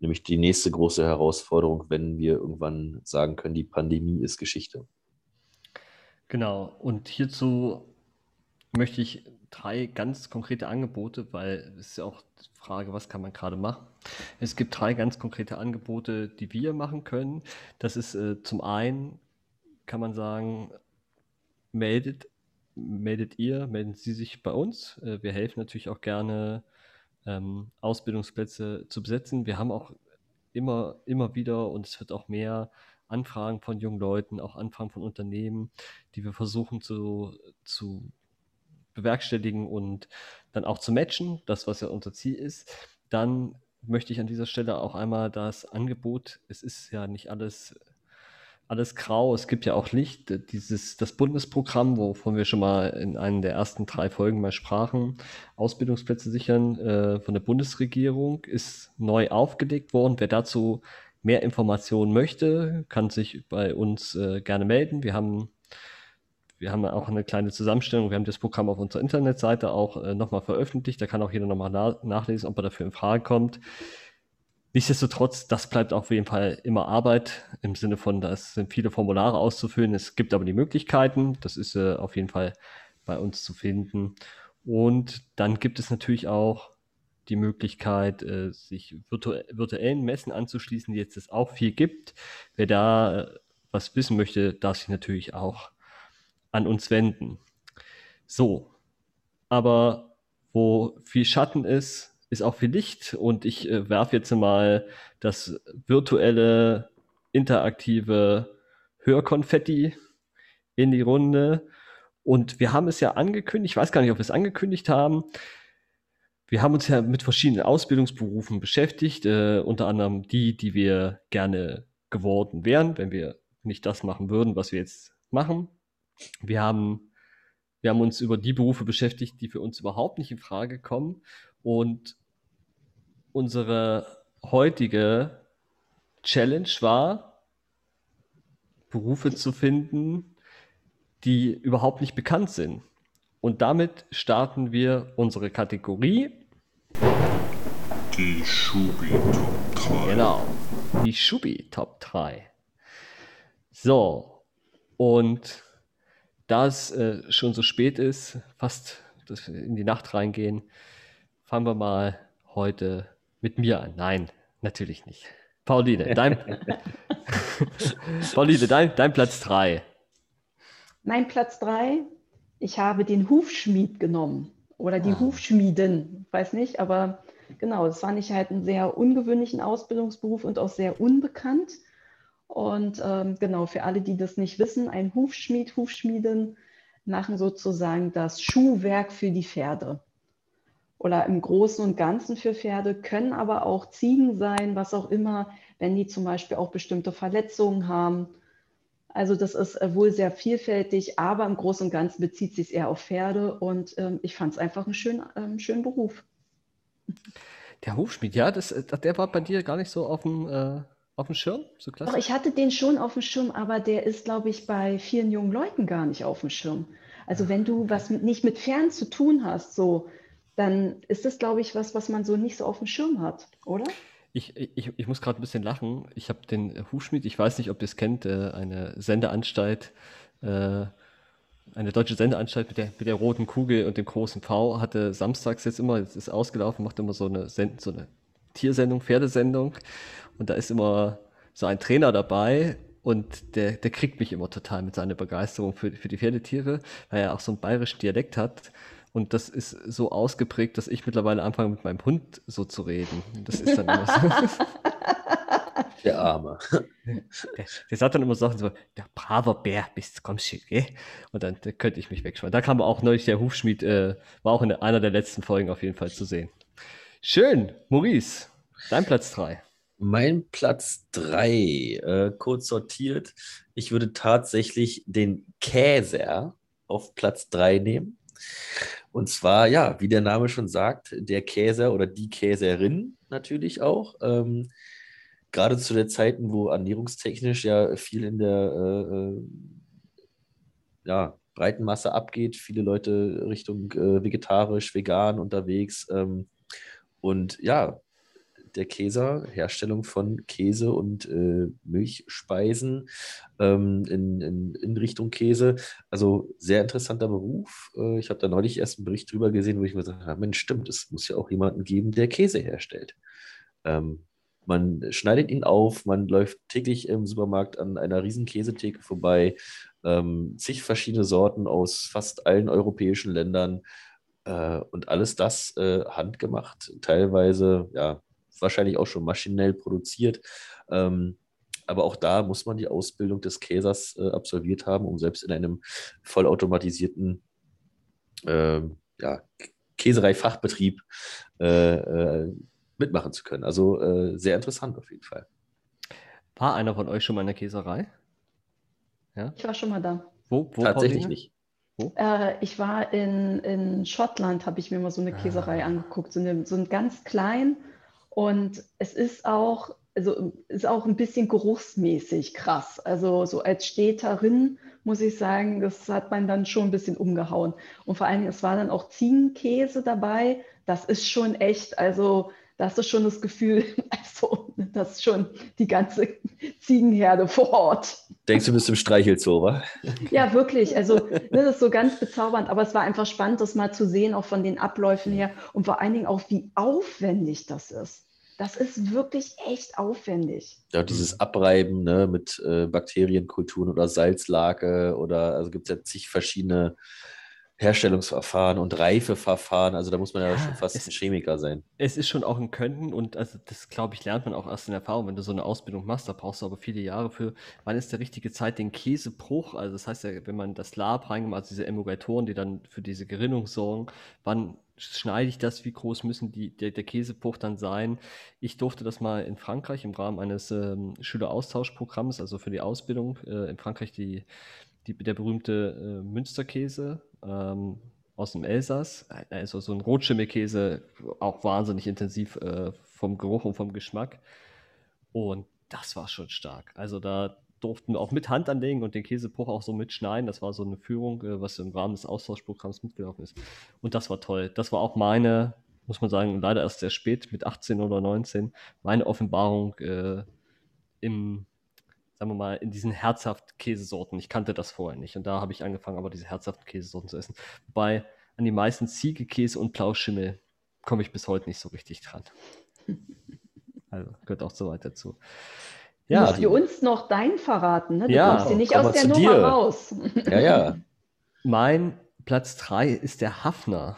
nämlich die nächste große Herausforderung, wenn wir irgendwann sagen können, die Pandemie ist Geschichte. Genau, und hierzu möchte ich drei ganz konkrete Angebote, weil es ist ja auch die Frage, was kann man gerade machen. Es gibt drei ganz konkrete Angebote, die wir machen können. Das ist äh, zum einen, kann man sagen, meldet, meldet ihr, melden Sie sich bei uns. Äh, wir helfen natürlich auch gerne, ähm, Ausbildungsplätze zu besetzen. Wir haben auch immer, immer wieder und es wird auch mehr Anfragen von jungen Leuten, auch Anfragen von Unternehmen, die wir versuchen zu, zu bewerkstelligen und dann auch zu matchen, das, was ja unser Ziel ist. Dann möchte ich an dieser Stelle auch einmal das Angebot, es ist ja nicht alles, alles grau, es gibt ja auch Licht, dieses, das Bundesprogramm, wovon wir schon mal in einer der ersten drei Folgen mal sprachen, Ausbildungsplätze sichern äh, von der Bundesregierung, ist neu aufgelegt worden. Wer dazu mehr Informationen möchte, kann sich bei uns äh, gerne melden. Wir haben, wir haben auch eine kleine Zusammenstellung. Wir haben das Programm auf unserer Internetseite auch äh, nochmal veröffentlicht. Da kann auch jeder nochmal na nachlesen, ob er dafür in Frage kommt. Nichtsdestotrotz, das bleibt auf jeden Fall immer Arbeit im Sinne von, das sind viele Formulare auszufüllen. Es gibt aber die Möglichkeiten. Das ist äh, auf jeden Fall bei uns zu finden. Und dann gibt es natürlich auch die Möglichkeit, äh, sich virtu virtuellen Messen anzuschließen, die jetzt es auch viel gibt. Wer da äh, was wissen möchte, darf sich natürlich auch an uns wenden. So, aber wo viel Schatten ist, ist auch viel Licht und ich äh, werfe jetzt mal das virtuelle, interaktive Hörkonfetti in die Runde. Und wir haben es ja angekündigt, ich weiß gar nicht, ob wir es angekündigt haben, wir haben uns ja mit verschiedenen Ausbildungsberufen beschäftigt, äh, unter anderem die, die wir gerne geworden wären, wenn wir nicht das machen würden, was wir jetzt machen. Wir haben, wir haben uns über die Berufe beschäftigt, die für uns überhaupt nicht in Frage kommen. Und unsere heutige Challenge war, Berufe zu finden, die überhaupt nicht bekannt sind. Und damit starten wir unsere Kategorie. Die Schubi Top 3. Genau. Die Schubi Top 3. So. Und da es äh, schon so spät ist, fast dass wir in die Nacht reingehen, fangen wir mal heute mit mir an. Nein, natürlich nicht. Pauline, dein, Pauline, dein, dein Platz 3. Mein Platz 3, ich habe den Hufschmied genommen oder die Ah. Hufschmieden, weiß nicht, aber genau, das fand ich halt einen sehr ungewöhnlichen Ausbildungsberuf und auch sehr unbekannt. Und ähm, genau, für alle, die das nicht wissen, ein Hufschmied, Hufschmieden machen sozusagen das Schuhwerk für die Pferde. Oder im Großen und Ganzen für Pferde, können aber auch Ziegen sein, was auch immer, wenn die zum Beispiel auch bestimmte Verletzungen haben. Also das ist äh, wohl sehr vielfältig, aber im Großen und Ganzen bezieht sich eher auf Pferde und ähm, ich fand es einfach einen schönen, ähm, schönen Beruf. Der Hufschmied, ja, das, äh, der war bei dir gar nicht so auf dem, äh, auf dem Schirm, so Doch, klassisch. ich hatte den schon auf dem Schirm, aber der ist, glaube ich, bei vielen jungen Leuten gar nicht auf dem Schirm. Also wenn du was mit, nicht mit Pferden zu tun hast, so, dann ist das, glaube ich, was, was man so nicht so auf dem Schirm hat, oder? Ich, ich, ich muss gerade ein bisschen lachen. Ich habe den Hufschmied, ich weiß nicht, ob ihr es kennt, äh, eine Sendeanstalt, äh, eine deutsche Sendeanstalt mit der, mit der roten Kugel und dem großen V, hatte samstags jetzt immer, jetzt ist ausgelaufen, macht immer so eine, Send so eine Tiersendung, Pferdesendung. Und da ist immer so ein Trainer dabei und der, der kriegt mich immer total mit seiner Begeisterung für, für die Pferdetiere, weil er auch so einen bayerischen Dialekt hat. Und das ist so ausgeprägt, dass ich mittlerweile anfange, mit meinem Hund so zu reden. Das ist dann immer so. Der Arme. Der, der sagt dann immer Sachen so, der braver Bär bist, kommst du, gell? Und dann da könnte ich mich wegschmeißen. Da kam auch neulich der Hufschmied, äh, war auch in einer der letzten Folgen auf jeden Fall zu sehen. Schön, Maurice, dein Platz 3. Mein Platz 3, äh, kurz sortiert. Ich würde tatsächlich den Käser auf Platz 3 nehmen. Und zwar, ja, wie der Name schon sagt, der Käser oder die Käserin natürlich auch. Ähm, gerade zu der Zeiten, wo ernährungstechnisch ja viel in der äh, äh, ja, breiten Masse abgeht, viele Leute Richtung äh, vegetarisch, vegan unterwegs. Ähm, und ja, der Käser, Herstellung von Käse und äh, Milchspeisen ähm, in, in, in, Richtung Käse. Also sehr interessanter Beruf. Äh, ich habe da neulich erst einen Bericht drüber gesehen, wo ich mir gesagt habe, Mensch, stimmt, es muss ja auch jemanden geben, der Käse herstellt. Ähm, man schneidet ihn auf, man läuft täglich im Supermarkt an einer riesen Käsetheke vorbei, ähm, zig verschiedene Sorten aus fast allen europäischen Ländern äh, und alles das äh, handgemacht, teilweise ja wahrscheinlich auch schon maschinell produziert. Ähm, aber auch da muss man die Ausbildung des Käsers äh, absolviert haben, um selbst in einem vollautomatisierten äh, ja, Käserei-Fachbetrieb äh, äh, mitmachen zu können. Also äh, sehr interessant auf jeden Fall. War einer von euch schon mal in der Käserei? Ja? Ich war schon mal da. Wo? wo Tatsächlich Pauline? nicht. Äh, ich war in, in Schottland, habe ich mir mal so eine Käserei ah. angeguckt, so, eine, so ein ganz klein und es ist auch, also ist auch ein bisschen geruchsmäßig krass. Also so als Städterin muss ich sagen, das hat man dann schon ein bisschen umgehauen. Und vor allen Dingen, es war dann auch Ziegenkäse dabei. Das ist schon echt, also das ist schon das Gefühl, also das ist schon die ganze Ziegenherde vor Ort. Denkst du, bist im Streichelzoo, wa? Ja, wirklich. Also ne, das ist so ganz bezaubernd. Aber es war einfach spannend, das mal zu sehen, auch von den Abläufen her und vor allen Dingen auch, wie aufwendig das ist. Das ist wirklich echt aufwendig. Ja, dieses Abreiben ne, mit äh, Bakterienkulturen oder Salzlake oder also gibt es ja zig verschiedene Herstellungsverfahren und Reifeverfahren. Also da muss man ja, ja schon fast es, ein Chemiker sein. Es ist schon auch ein Können und also das glaube ich lernt man auch erst in Erfahrung, wenn du so eine Ausbildung machst. Da brauchst du aber viele Jahre für. Wann ist der richtige Zeit, den Käsebruch? Also das heißt ja, wenn man das Lab reingemacht, also diese Emulgatoren, die dann für diese Gerinnung sorgen, wann schneide ich das? Wie groß müssen die, der, der Käsebruch dann sein? Ich durfte das mal in Frankreich im Rahmen eines ähm, Schüleraustauschprogramms, also für die Ausbildung äh, in Frankreich die, die, der berühmte äh, Münsterkäse ähm, aus dem Elsass, also so ein Rotschimmelkäse, auch wahnsinnig intensiv äh, vom Geruch und vom Geschmack. Und das war schon stark. Also da durften wir auch mit Hand anlegen und den Käsebruch auch so mitschneiden. Das war so eine Führung, äh, was im Rahmen des Austauschprogramms mitgelaufen ist. Und das war toll. Das war auch meine, muss man sagen, leider erst sehr spät, mit 18 oder 19, meine Offenbarung äh, im, sagen wir mal, in diesen herzhaften Käsesorten. Ich kannte das vorher nicht. Und da habe ich angefangen, aber diese herzhaften Käsesorten zu essen. Wobei an die meisten Ziegekäse und Blauschimmel komme ich bis heute nicht so richtig dran. Also gehört auch so weit dazu. Ja, musst du uns noch dein verraten, ne? Du ja, kommst hier nicht aus der Nummer dir. raus. Ja, ja. Mein Platz 3 ist der Hafner.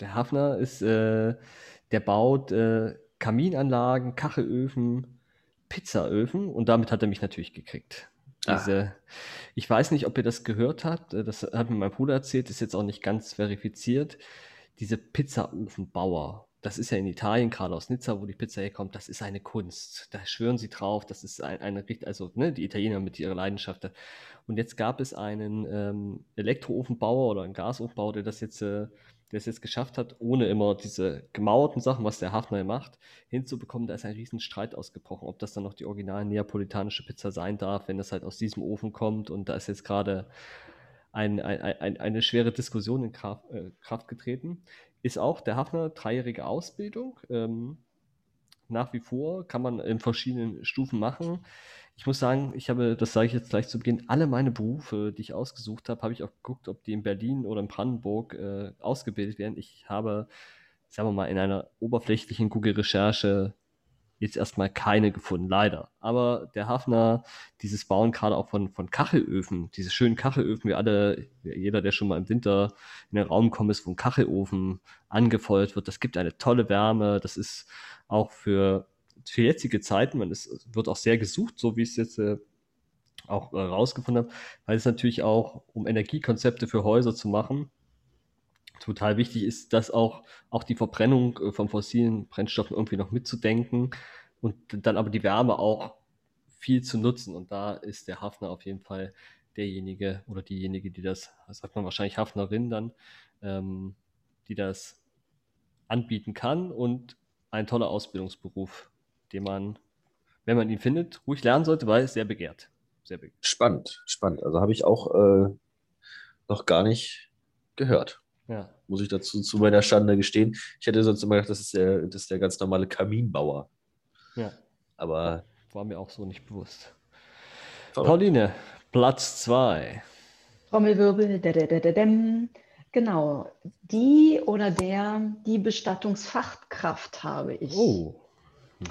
Der Hafner ist, äh, der baut äh, Kaminanlagen, Kachelöfen, Pizzaöfen und damit hat er mich natürlich gekriegt. Ah. Diese. Ich weiß nicht, ob ihr das gehört habt, äh, das hat mir mein Bruder erzählt, ist jetzt auch nicht ganz verifiziert. Diese Pizzaofenbauer, das ist ja in Italien, gerade aus Nizza, wo die Pizza herkommt, das ist eine Kunst. Da schwören sie drauf, das ist ein, eine richtig, also ne, die Italiener mit ihrer Leidenschaft. Und jetzt gab es einen ähm, Elektroofenbauer oder einen Gasofenbauer, der das jetzt, äh, der es jetzt geschafft hat, ohne immer diese gemauerten Sachen, was der Hafner macht, hinzubekommen. Da ist ein riesen Streit ausgebrochen, ob das dann noch die original neapolitanische Pizza sein darf, wenn das halt aus diesem Ofen kommt. Und da ist jetzt gerade ein, ein, ein, eine schwere Diskussion in Kraft, äh, Kraft getreten ist auch der Hafner dreijährige Ausbildung. Ähm, nach wie vor kann man in verschiedenen Stufen machen. Ich muss sagen, ich habe, das sage ich jetzt gleich zu Beginn, alle meine Berufe, die ich ausgesucht habe, habe ich auch geguckt, ob die in Berlin oder in Brandenburg äh, ausgebildet werden. Ich habe, sagen wir mal, in einer oberflächlichen Google-Recherche jetzt erstmal keine gefunden, leider. Aber der Hafner, dieses Bauen gerade auch von, von Kachelöfen, diese schönen Kachelöfen, wie alle, jeder, der schon mal im Winter in den Raum kommt, ist, wo ein Kachelofen angefeuert wird, das gibt eine tolle Wärme, das ist auch für, für jetzige Zeiten, man ist, wird auch sehr gesucht, so wie ich es jetzt äh, auch äh, rausgefunden habe, weil es natürlich auch, um Energiekonzepte für Häuser zu machen, total wichtig ist, dass auch, auch die Verbrennung äh, von fossilen Brennstoffen irgendwie noch mitzudenken, und dann aber die Wärme auch viel zu nutzen. Und da ist der Hafner auf jeden Fall derjenige oder diejenige, die das, das sagt man wahrscheinlich Hafnerin dann, ähm, die das anbieten kann und ein toller Ausbildungsberuf, den man, wenn man ihn findet, ruhig lernen sollte, weil es sehr begehrt. Sehr begehrt. Spannend, spannend. Also habe ich auch äh, noch gar nicht gehört. Ja. Muss ich dazu zu meiner Schande gestehen. Ich hätte sonst immer gedacht, das ist der, das ist der ganz normale Kaminbauer. ja, Aber war mir auch so nicht bewusst. Verrückt. Pauline, Platz 2. Trommelwirbel, dadadadadam. Genau, die oder der, die Bestattungsfachkraft habe ich. Oh.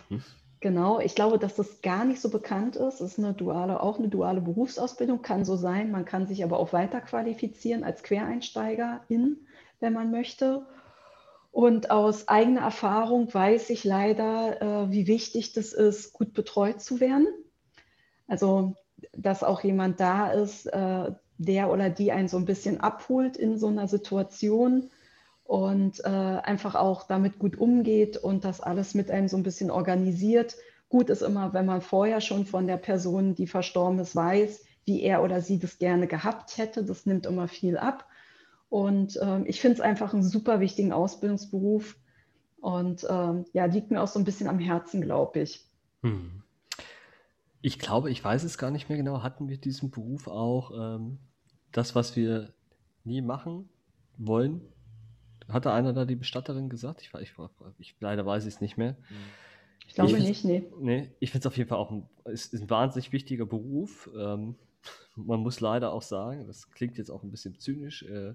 Mhm. Genau, ich glaube, dass das gar nicht so bekannt ist. Es ist eine duale, auch eine duale Berufsausbildung, kann so sein. Man kann sich aber auch weiterqualifizieren als Quereinsteigerin, wenn man möchte. Und aus eigener Erfahrung weiß ich leider, äh, wie wichtig das ist, gut betreut zu werden. Also, dass auch jemand da ist, äh, der oder die einen so ein bisschen abholt in so einer Situation und äh, einfach auch damit gut umgeht und das alles mit einem so ein bisschen organisiert. Gut ist immer, wenn man vorher schon von der Person, die verstorben ist, weiß, wie er oder sie das gerne gehabt hätte. Das nimmt immer viel ab. Und ähm, ich finde es einfach einen super wichtigen Ausbildungsberuf. Und ähm, ja, liegt mir auch so ein bisschen am Herzen, glaube ich. Hm. Ich glaube, ich weiß es gar nicht mehr genau. Hatten wir diesen Beruf auch ähm, das, was wir nie machen wollen? Hatte einer da die Bestatterin gesagt? Ich, ich, ich leider weiß ich es nicht mehr. Ich glaube Ich- nicht, nee. Nee, ich finde es auf jeden Fall auch ein, es ist ein wahnsinnig wichtiger Beruf. Ähm, man muss leider auch sagen, das klingt jetzt auch ein bisschen zynisch, äh,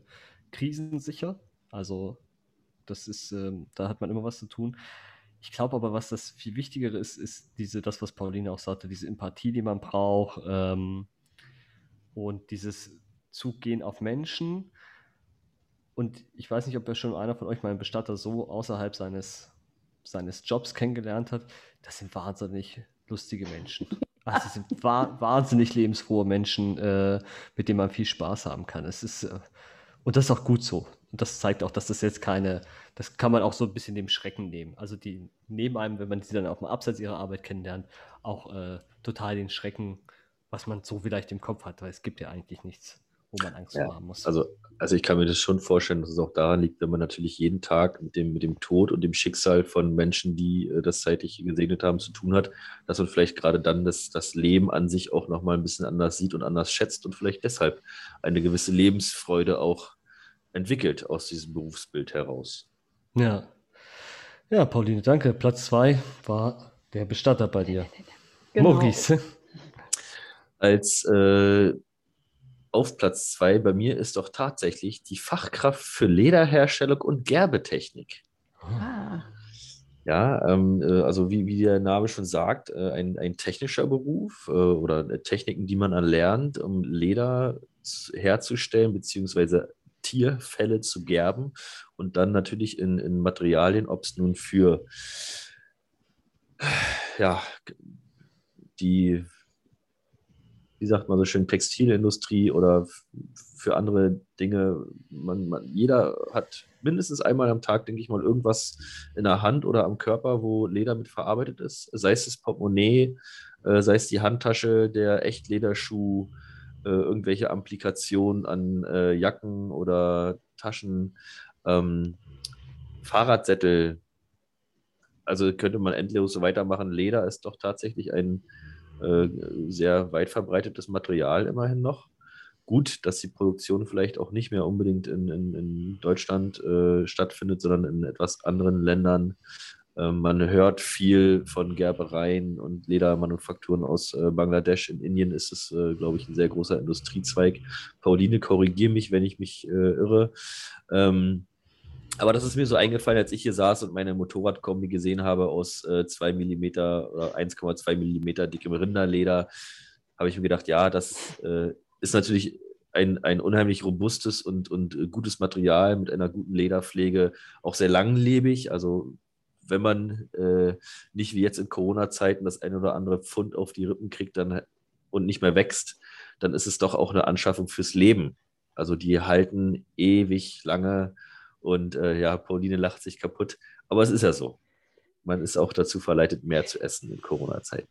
krisensicher. Also das ist, ähm, da hat man immer was zu tun. Ich glaube aber, was das viel Wichtigere ist, ist diese, das, was Pauline auch sagte, diese Empathie, die man braucht ähm, und dieses Zugehen auf Menschen. Und ich weiß nicht, ob ja schon einer von euch mal einen Bestatter so außerhalb seines, seines Jobs kennengelernt hat. Das sind wahnsinnig lustige Menschen. Also, das sind wa wahnsinnig lebensfrohe Menschen, äh, mit denen man viel Spaß haben kann. Es ist, äh, und das ist auch gut so. Und das zeigt auch, dass das jetzt keine, das kann man auch so ein bisschen dem Schrecken nehmen. Also die neben einem, wenn man sie dann auch mal abseits ihrer Arbeit kennenlernt, auch äh, total den Schrecken, was man so vielleicht im Kopf hat, weil es gibt ja eigentlich nichts, wo man Angst Ja, vor haben muss. Also, also ich kann mir das schon vorstellen, dass es auch daran liegt, wenn man natürlich jeden Tag mit dem, mit dem Tod und dem Schicksal von Menschen, die äh, das zeitig gesegnet haben, zu tun hat, dass man vielleicht gerade dann das, das Leben an sich auch nochmal ein bisschen anders sieht und anders schätzt und vielleicht deshalb eine gewisse Lebensfreude auch entwickelt aus diesem Berufsbild heraus. Ja. Ja, Pauline, danke. Platz zwei war der Bestatter bei dir. Genau. Maurice. Als äh, auf Platz zwei bei mir ist doch tatsächlich die Fachkraft für Lederherstellung und Gerbetechnik. Ah, Ja, ähm, äh, also wie, wie der Name schon sagt, äh, ein, ein technischer Beruf äh, oder äh, Techniken, die man erlernt, um Leder herzustellen, beziehungsweise Tierfelle zu gerben und dann natürlich in, in Materialien, ob es nun für ja, die, wie sagt man so schön, Textilindustrie oder für andere Dinge. Man, man, jeder hat mindestens einmal am Tag, denke ich mal, irgendwas in der Hand oder am Körper, wo Leder mit verarbeitet ist. Sei es das Portemonnaie, äh, sei es die Handtasche, der Echtlederschuh, äh, irgendwelche Applikationen an äh, Jacken oder Taschen, ähm, Fahrradsättel. Also könnte man endlos so weitermachen. Leder ist doch tatsächlich ein äh, sehr weit verbreitetes Material immerhin noch. Gut, dass die Produktion vielleicht auch nicht mehr unbedingt in, in, in Deutschland äh, stattfindet, sondern in etwas anderen Ländern. Ähm, man hört viel von Gerbereien und Ledermanufakturen aus äh, Bangladesch. In Indien ist es, äh, glaube ich, ein sehr großer Industriezweig. Pauline, korrigiere mich, wenn ich mich äh, irre. Ähm, aber das ist mir so eingefallen, als ich hier saß und meine Motorradkombi gesehen habe aus äh, 2 mm oder 1,2 mm dickem Rinderleder, habe ich mir gedacht, ja, das äh, ist natürlich ein, ein unheimlich robustes und, und äh, gutes Material mit einer guten Lederpflege, auch sehr langlebig. Also wenn man äh, nicht wie jetzt in Corona-Zeiten das ein oder andere Pfund auf die Rippen kriegt dann, und nicht mehr wächst, dann ist es doch auch eine Anschaffung fürs Leben. Also die halten ewig lange und äh, ja, Pauline lacht sich kaputt. Aber es ist ja so. man ist auch dazu verleitet, mehr zu essen in Corona-Zeiten.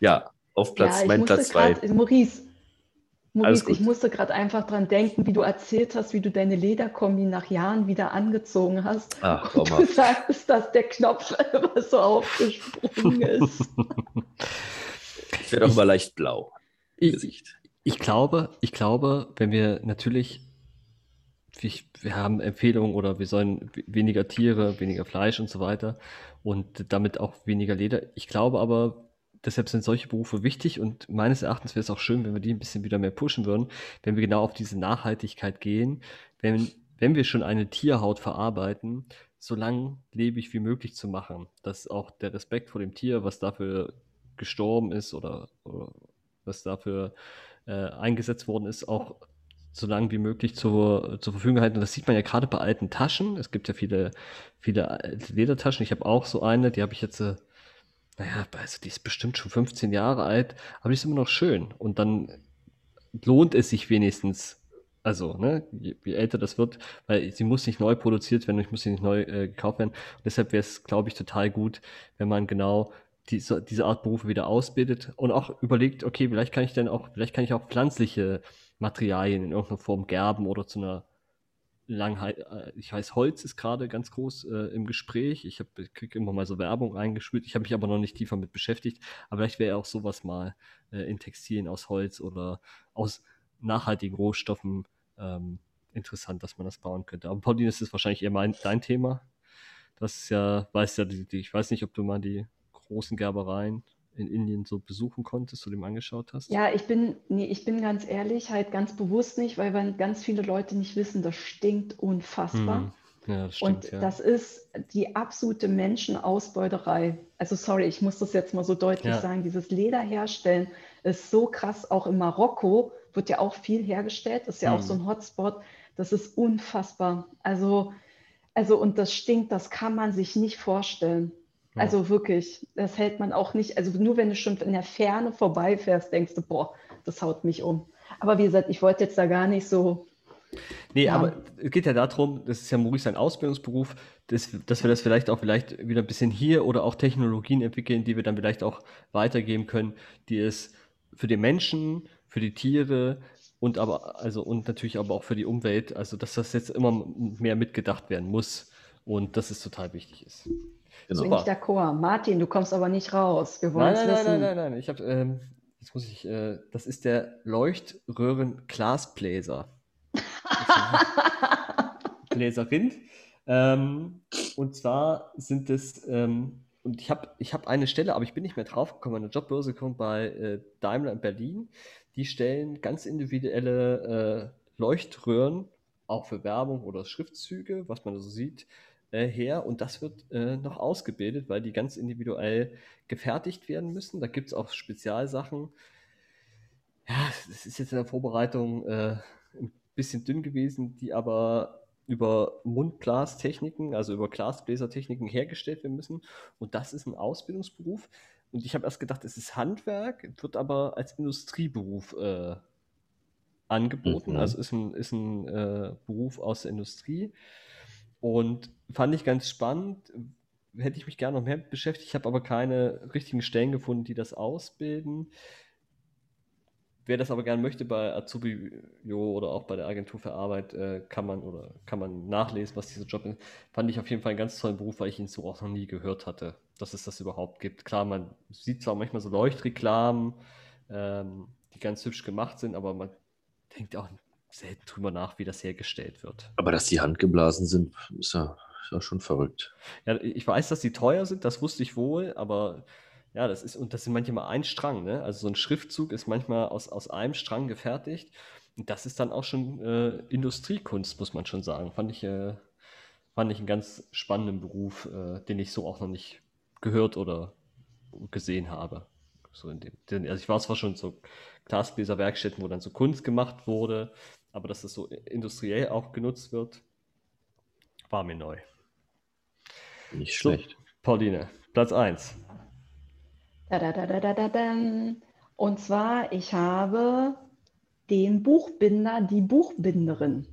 Ja, auf Platz, Ja, ich mein Platz zwei. gerade, Maurice, Maurice, ich musste gerade einfach dran denken, wie du erzählt hast, wie du deine Lederkombi nach Jahren wieder angezogen hast. Ach, Und du sagst, dass der Knopf was so aufgesprungen ist. Ich werde auch immer leicht blau im Ich, Gesicht. ich glaube, ich glaube, wenn wir natürlich, ich, wir haben Empfehlungen oder wir sollen weniger Tiere, weniger Fleisch und so weiter und damit auch weniger Leder. Ich glaube aber, deshalb sind solche Berufe wichtig und meines Erachtens wäre es auch schön, wenn wir die ein bisschen wieder mehr pushen würden, wenn wir genau auf diese Nachhaltigkeit gehen, wenn, wenn wir schon eine Tierhaut verarbeiten, so langlebig wie möglich zu machen, dass auch der Respekt vor dem Tier, was dafür gestorben ist oder, oder was dafür äh, eingesetzt worden ist, auch so lange wie möglich zur, zur Verfügung halten. Und das sieht man ja gerade bei alten Taschen. Es gibt ja viele, viele Ledertaschen. Ich habe auch so eine, die habe ich jetzt, äh, naja, also die ist bestimmt schon 15 Jahre alt, aber die ist immer noch schön. Und dann lohnt es sich wenigstens, also, ne, je, je älter das wird, weil sie muss nicht neu produziert werden, ich muss sie nicht neu äh, gekauft werden. Und deshalb wäre es, glaube ich, total gut, wenn man genau diese, diese Art Berufe wieder ausbildet und auch überlegt, okay, vielleicht kann ich dann auch, vielleicht kann ich auch pflanzliche Materialien in irgendeiner Form gerben oder zu einer Langheit, äh, ich weiß, Holz ist gerade ganz groß äh, im Gespräch. Ich, hab- ich kriege immer mal so Werbung reingespielt. Ich habe mich aber noch nicht tiefer mit beschäftigt. Aber vielleicht wäre auch sowas mal äh, in Textilien aus Holz oder aus nachhaltigen Rohstoffen ähm, interessant, dass man das bauen könnte. Aber Pauline, das ist wahrscheinlich eher mein, dein Thema. Das ist ja, weißt ja, die, die, ich weiß nicht, ob du mal die großen Gerbereien in Indien so besuchen konntest oder dem angeschaut hast. Ja, ich bin, nee, ich bin ganz ehrlich, halt ganz bewusst nicht, weil wenn ganz viele Leute nicht wissen, das stinkt unfassbar. Hm. Ja, das stimmt, Und ja. das ist die absolute Menschenausbeuterei. Also sorry, ich muss das jetzt mal so deutlich Ja. sagen. Dieses Leder herstellen ist so krass. Auch in Marokko wird ja auch viel hergestellt. Das ist ja auch Mhm. so ein Hotspot. Das ist unfassbar. Also, also und das stinkt, das kann man sich nicht vorstellen. Also wirklich, das hält man auch nicht. Also nur wenn du schon in der Ferne vorbeifährst, denkst du, boah, das haut mich um. Aber wie gesagt, ich wollte jetzt da gar nicht so Nee, Ja. aber es geht ja darum, das ist ja Maurice sein Ausbildungsberuf, dass, dass wir das vielleicht auch vielleicht wieder ein bisschen hier oder auch Technologien entwickeln, die wir dann vielleicht auch weitergeben können, die es für den Menschen, für die Tiere und aber, also und natürlich aber auch für die Umwelt, also dass das jetzt immer mehr mitgedacht werden muss und dass es total wichtig ist. Genau. bin ich d'accord. Martin, du kommst aber nicht raus. Wir wollen Nein, es nein, nein, wissen. nein, nein, nein. Ich habe, ähm, jetzt muss ich, äh, das ist der Leuchtröhren-Glasbläser. Bläserin. Ähm, und zwar sind es, ähm, und ich habe ich hab eine Stelle, aber ich bin nicht mehr drauf gekommen, eine Jobbörse kommt bei äh, Daimler in Berlin. Die stellen ganz individuelle äh, Leuchtröhren, auch für Werbung oder Schriftzüge, was man so sieht, äh, her. Und das wird äh, noch ausgebildet, weil die ganz individuell gefertigt werden müssen. Da gibt es auch Spezialsachen. Ja, es ist jetzt in der Vorbereitung äh, ein bisschen dünn gewesen, die aber über Mundglastechniken, also über Glasbläsertechniken hergestellt werden müssen. Und das ist ein Ausbildungsberuf. Und ich habe erst gedacht, es ist Handwerk, wird aber als Industrieberuf äh, angeboten. Mhm. Also ist ein, ist ein äh, Beruf aus der Industrie. Und fand ich ganz spannend. Hätte ich mich gerne noch mehr beschäftigt. Habe aber keine richtigen Stellen gefunden, die das ausbilden. Wer das aber gerne möchte bei Azubio oder auch bei der Agentur für Arbeit, äh, kann man oder kann man nachlesen, was dieser Job ist. Fand ich auf jeden Fall einen ganz tollen Beruf, weil ich ihn so auch noch nie gehört hatte, dass es das überhaupt gibt. Klar, man sieht zwar manchmal so Leuchtreklamen, ähm, die ganz hübsch gemacht sind, aber man denkt auch selten drüber nach, wie das hergestellt wird. Aber dass die handgeblasen sind, ist ja, ist ja schon verrückt. Ja, ich weiß, dass die teuer sind, das wusste ich wohl, aber ja, das ist, und das sind manchmal ein Strang, ne? Also so ein Schriftzug ist manchmal aus, aus einem Strang gefertigt. Und das ist dann auch schon äh, Industriekunst, muss man schon sagen. Fand ich, äh, fand ich einen ganz spannenden Beruf, äh, den ich so auch noch nicht gehört oder gesehen habe. So in dem, den, also ich war zwar schon so Glasbläserwerkstätten, wo dann so Kunst gemacht wurde, aber dass das so industriell auch genutzt wird, war mir neu. Nicht So, schlecht. Pauline, Platz 1. Da, da, da, da, da, da. Und zwar, ich habe den Buchbinder, die Buchbinderin.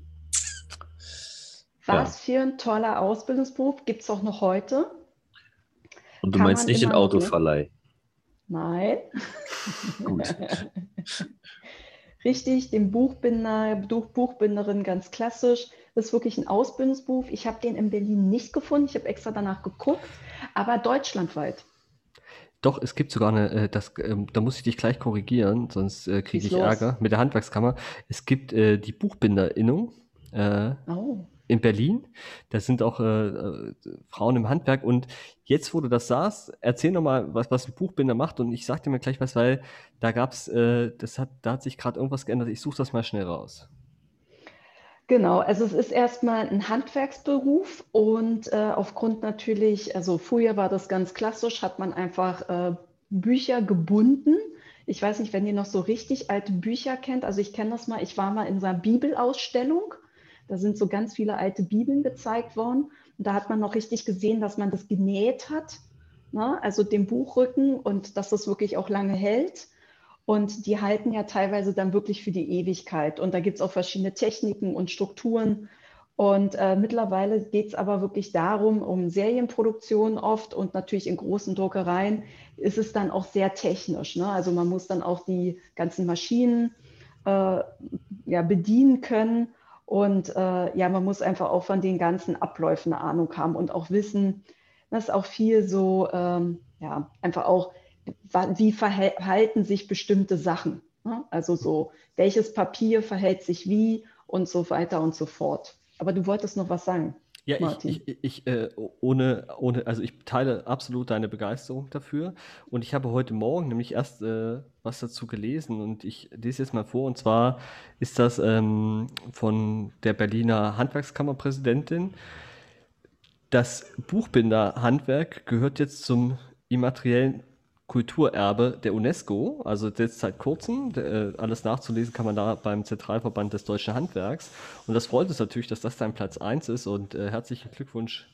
Was für ein toller Ausbildungsberuf, gibt es auch noch heute. Und du Kann meinst nicht den? Autoverleih. Nein. Gut. Richtig, den Buchbinder, Buch, Buchbinderin ganz klassisch. Das ist wirklich ein Ausbildungsberuf. Ich habe den in Berlin nicht gefunden. Ich habe extra danach geguckt, aber deutschlandweit. Doch, es gibt sogar eine, äh, das, ähm, da muss ich dich gleich korrigieren, sonst äh, kriege ich los. Ärger mit der Handwerkskammer. Es gibt äh, die Buchbinderinnung äh, Oh. In Berlin. Das sind auch äh, äh, Frauen im Handwerk. Und jetzt, wo du das sagst, erzähl nochmal, was, was ein Buchbinder macht. Und ich sag dir mal gleich was, weil da gab's, äh, das hat, da hat sich gerade irgendwas geändert. Ich suche das mal schnell raus. Genau, also es ist erstmal ein Handwerksberuf und äh, aufgrund natürlich, also früher war das ganz klassisch, hat man einfach äh, Bücher gebunden. Ich weiß nicht, wenn ihr noch so richtig alte Bücher kennt, also ich kenne das mal, ich war mal in so einer Bibelausstellung, da sind so ganz viele alte Bibeln gezeigt worden und da hat man noch richtig gesehen, dass man das genäht hat, ne? also den Buchrücken und dass das wirklich auch lange hält. Und die halten ja teilweise dann wirklich für die Ewigkeit. Und da gibt es auch verschiedene Techniken und Strukturen. Und äh, mittlerweile geht es aber wirklich darum, um Serienproduktion oft und natürlich in großen Druckereien ist es dann auch sehr technisch. Ne? Also man muss dann auch die ganzen Maschinen äh, ja, bedienen können. Und äh, ja, man muss einfach auch von den ganzen Abläufen eine Ahnung haben und auch wissen, dass auch viel so, ähm, ja, einfach auch wie verhalten sich bestimmte Sachen. Ne? Also so, welches Papier verhält sich wie und so weiter und so fort. Aber du wolltest noch was sagen. Ja, ich, ich, ich äh, ohne, ohne, also ich teile absolut deine Begeisterung dafür. Und ich habe heute Morgen nämlich erst äh, was dazu gelesen und ich lese jetzt mal vor. Und zwar ist das ähm, von der Berliner Handwerkskammerpräsidentin. Das Buchbinderhandwerk gehört jetzt zum immateriellen Kulturerbe der UNESCO, also jetzt seit kurzem. Äh, alles nachzulesen kann man da beim Zentralverband des deutschen Handwerks. Und das freut uns natürlich, dass das dein Platz 1 ist. Und äh, herzlichen Glückwunsch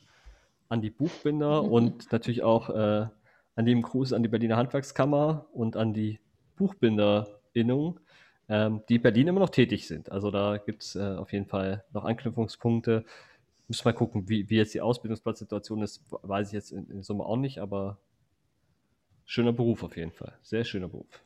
an die Buchbinder und natürlich auch äh, an dem Gruß an die Berliner Handwerkskammer und an die BuchbinderInnung, ähm, die in Berlin immer noch tätig sind. Also da gibt es äh, auf jeden Fall noch Anknüpfungspunkte. Müssen wir gucken, wie, wie jetzt die Ausbildungsplatzsituation ist, weiß ich jetzt in, in Summe auch nicht, aber schöner Beruf auf jeden Fall. Sehr schöner Beruf.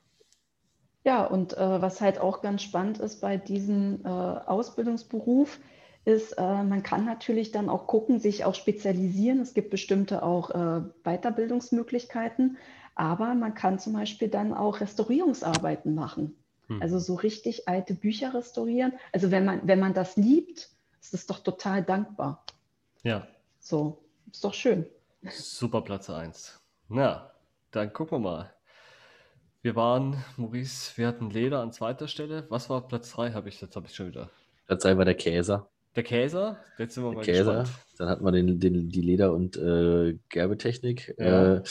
Ja, und äh, was halt auch ganz spannend ist bei diesem äh, Ausbildungsberuf, ist, äh, man kann natürlich dann auch gucken, sich auch spezialisieren. Es gibt bestimmte auch äh, Weiterbildungsmöglichkeiten, aber man kann zum Beispiel dann auch Restaurierungsarbeiten machen. Hm. Also so richtig alte Bücher restaurieren. Also wenn man, wenn man das liebt, ist es doch total dankbar. Ja, So, ist doch schön. super Platz 1. Na, dann gucken wir mal. Wir waren, Maurice, wir hatten Leder an zweiter Stelle. Was war Platz 3? Habe ich jetzt habe ich schon wieder. Platz 3 war der Käser. Der Käser, jetzt sind wir Der mal Käser. gespannt. Dann hat man den, den, die Leder- und äh, Gerbetechnik. Ja. Äh,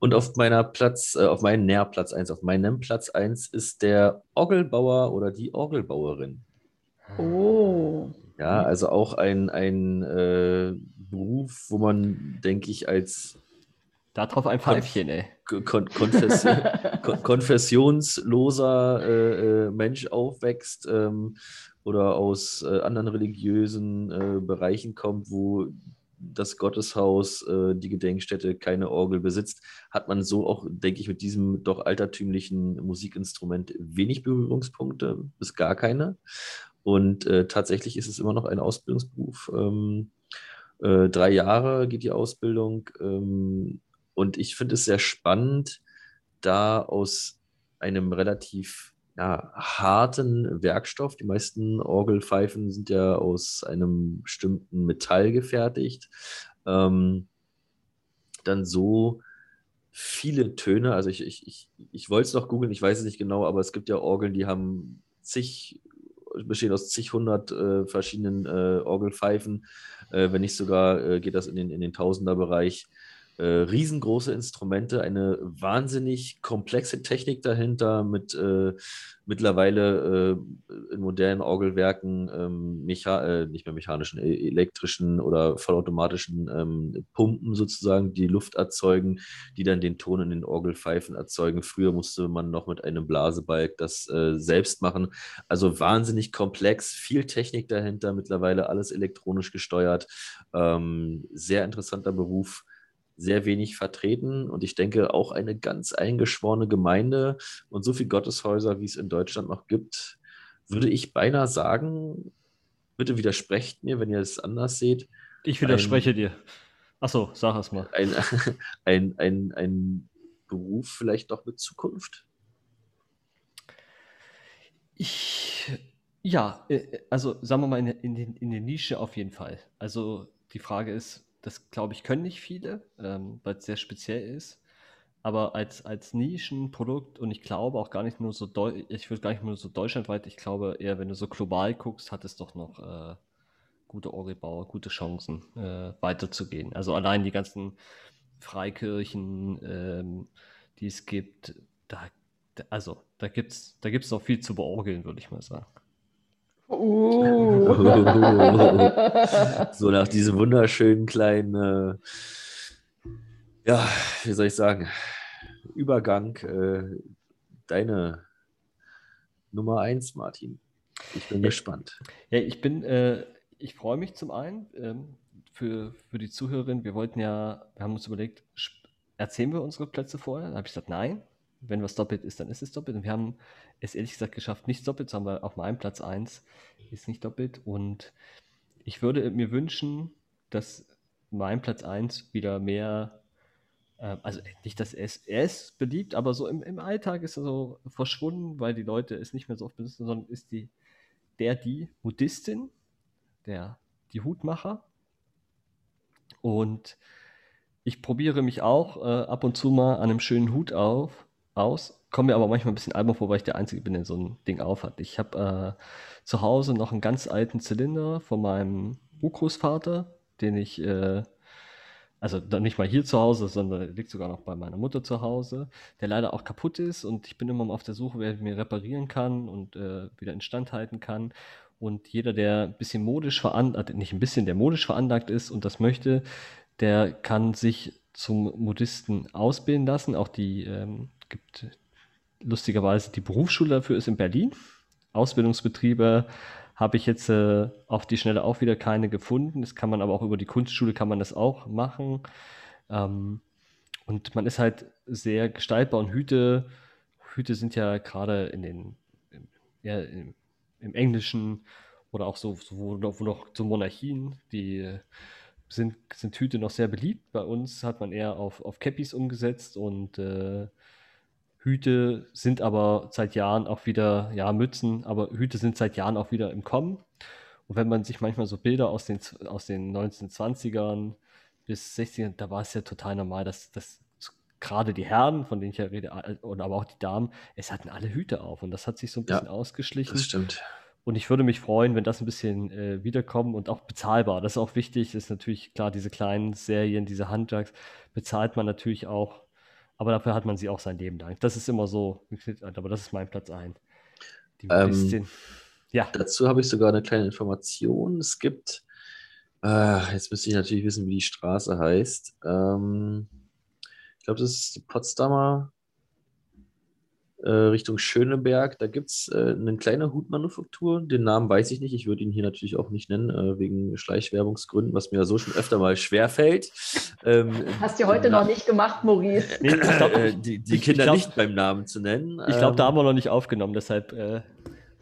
und auf meiner Platz, äh, auf meinem Nährplatz 1, auf meinem Platz 1 ist der Orgelbauer oder die Orgelbauerin. Oh, Ja, also auch ein, ein äh, Beruf, wo man, denke ich, als Da drauf ein Pfeifchen, ey. Kon Konfess kon konfessionsloser äh, äh, Mensch aufwächst ähm, oder aus äh, anderen religiösen äh, Bereichen kommt, wo das Gotteshaus, äh, die Gedenkstätte keine Orgel besitzt, hat man so auch, denke ich, mit diesem doch altertümlichen Musikinstrument wenig Berührungspunkte, bis gar keine. Und äh, tatsächlich ist es immer noch ein Ausbildungsberuf. Ähm, äh, drei Jahre geht die Ausbildung. Ähm, und ich finde es sehr spannend, da aus einem relativ ja, harten Werkstoff, die meisten Orgelpfeifen sind ja aus einem bestimmten Metall gefertigt, ähm, dann so viele Töne, also ich, ich, ich, ich wollte es noch googeln, ich weiß es nicht genau, aber es gibt ja Orgeln, die haben zig, bestehen aus zig hundert äh, verschiedenen äh, Orgelpfeifen, äh, wenn nicht sogar äh, geht das in den, in den Tausenderbereich. Äh, riesengroße Instrumente, eine wahnsinnig komplexe Technik dahinter mit äh, mittlerweile äh, in modernen Orgelwerken ähm, äh, nicht mehr mechanischen, äh, elektrischen oder vollautomatischen ähm, Pumpen sozusagen, die Luft erzeugen, die dann den Ton in den Orgelpfeifen erzeugen. Früher musste man noch mit einem Blasebalg das äh, selbst machen. Also wahnsinnig komplex, viel Technik dahinter, mittlerweile alles elektronisch gesteuert. Ähm, sehr interessanter Beruf sehr wenig vertreten und ich denke auch eine ganz eingeschworene Gemeinde und so viele Gotteshäuser, wie es in Deutschland noch gibt, würde ich beinahe sagen, bitte widersprecht mir, wenn ihr es anders seht. Ich widerspreche ein, dir. Achso, sag es mal. Ein, ein, ein, ein Beruf vielleicht doch mit Zukunft? Ich, ja, äh, also sagen wir mal in, in, in der Nische auf jeden Fall. Also die Frage ist, das glaube ich können nicht viele, ähm, weil es sehr speziell ist. Aber als, als Nischenprodukt und ich glaube auch gar nicht nur so, Deu ich würde gar nicht nur so deutschlandweit, ich glaube eher, wenn du so global guckst, hat es doch noch äh, gute Orgelbauer, gute Chancen äh, weiterzugehen. Also allein die ganzen Freikirchen, ähm, die es gibt, da, also da gibt es da gibt's noch viel zu beorgeln, würde ich mal sagen. Uh. so nach diesem wunderschönen kleinen, äh, ja, wie soll ich sagen, Übergang, äh, deine Nummer eins, Martin. Ich bin ja, gespannt. Ja, ich bin, äh, ich freue mich zum einen ähm, für, für die Zuhörerin. Wir wollten ja, wir haben uns überlegt, erzählen wir unsere Plätze vorher? Da habe ich gesagt, nein. Wenn was doppelt ist, dann ist es doppelt. Und wir haben es ehrlich gesagt geschafft, nicht doppelt zu haben, weil auf meinem Platz 1 ist nicht doppelt. Und ich würde mir wünschen, dass mein Platz 1 wieder mehr, äh, also nicht, dass ist, er ist beliebt, aber so im, im Alltag ist er so verschwunden, weil die Leute es nicht mehr so oft benutzen, sondern ist die, der, die Buddhistin, der, die Hutmacher. Und ich probiere mich auch äh, ab und zu mal an einem schönen Hut auf, aus, komme mir aber manchmal ein bisschen albern vor, weil ich der Einzige bin, der so ein Ding aufhat. Ich habe äh, zu Hause noch einen ganz alten Zylinder von meinem Urgroßvater, den ich, äh, also nicht mal hier zu Hause, sondern der liegt sogar noch bei meiner Mutter zu Hause, der leider auch kaputt ist und ich bin immer mal auf der Suche, wer mir reparieren kann und äh, wieder instand halten kann. Und jeder, der ein bisschen modisch veranlagt, äh, nicht ein bisschen, der modisch veranlagt ist und das möchte, der kann sich zum Modisten ausbilden lassen. Auch die ähm, gibt lustigerweise die Berufsschule dafür ist in Berlin. Ausbildungsbetriebe habe ich jetzt äh, auf die Schnelle auch wieder keine gefunden. Das kann man aber auch über die Kunstschule kann man das auch machen. Ähm, und man ist halt sehr gestaltbar und Hüte, Hüte sind ja gerade in den, ja, im, im Englischen oder auch so, so wo, noch, wo noch so Monarchien, die sind, sind Hüte noch sehr beliebt. Bei uns hat man eher auf, auf Cappies umgesetzt und äh, Hüte sind aber seit Jahren auch wieder, ja, Mützen, aber Hüte sind seit Jahren auch wieder im Kommen. Und wenn man sich manchmal so Bilder aus den, aus den 1920ern bis 60ern, da war es ja total normal, dass, dass gerade die Herren, von denen ich ja rede, und aber auch die Damen, es hatten alle Hüte auf und das hat sich so ein bisschen ja, ausgeschlichen. Das stimmt. Und ich würde mich freuen, wenn das ein bisschen äh, wiederkommt und auch bezahlbar. Das ist auch wichtig, ist natürlich klar, diese kleinen Serien, diese Handwerks bezahlt man natürlich auch aber dafür hat man sie auch sein Leben lang. Das ist immer so, aber das ist mein Platz 1. Ähm, ja. Dazu habe ich sogar eine kleine Information. Es gibt, äh, jetzt müsste ich natürlich wissen, wie die Straße heißt. Ähm, ich glaube, das ist die Potsdamer Richtung Schöneberg. Da gibt es äh, eine kleine Hutmanufaktur. Den Namen weiß ich nicht. Ich würde ihn hier natürlich auch nicht nennen, äh, wegen Schleichwerbungsgründen, was mir ja so schon öfter mal schwerfällt. Ähm, Hast du heute noch nicht gemacht, Maurice. Nee, glaub, äh, die, die Kinder glaub, nicht beim Namen zu nennen. Ich glaube, da ähm, haben wir noch nicht aufgenommen, deshalb äh,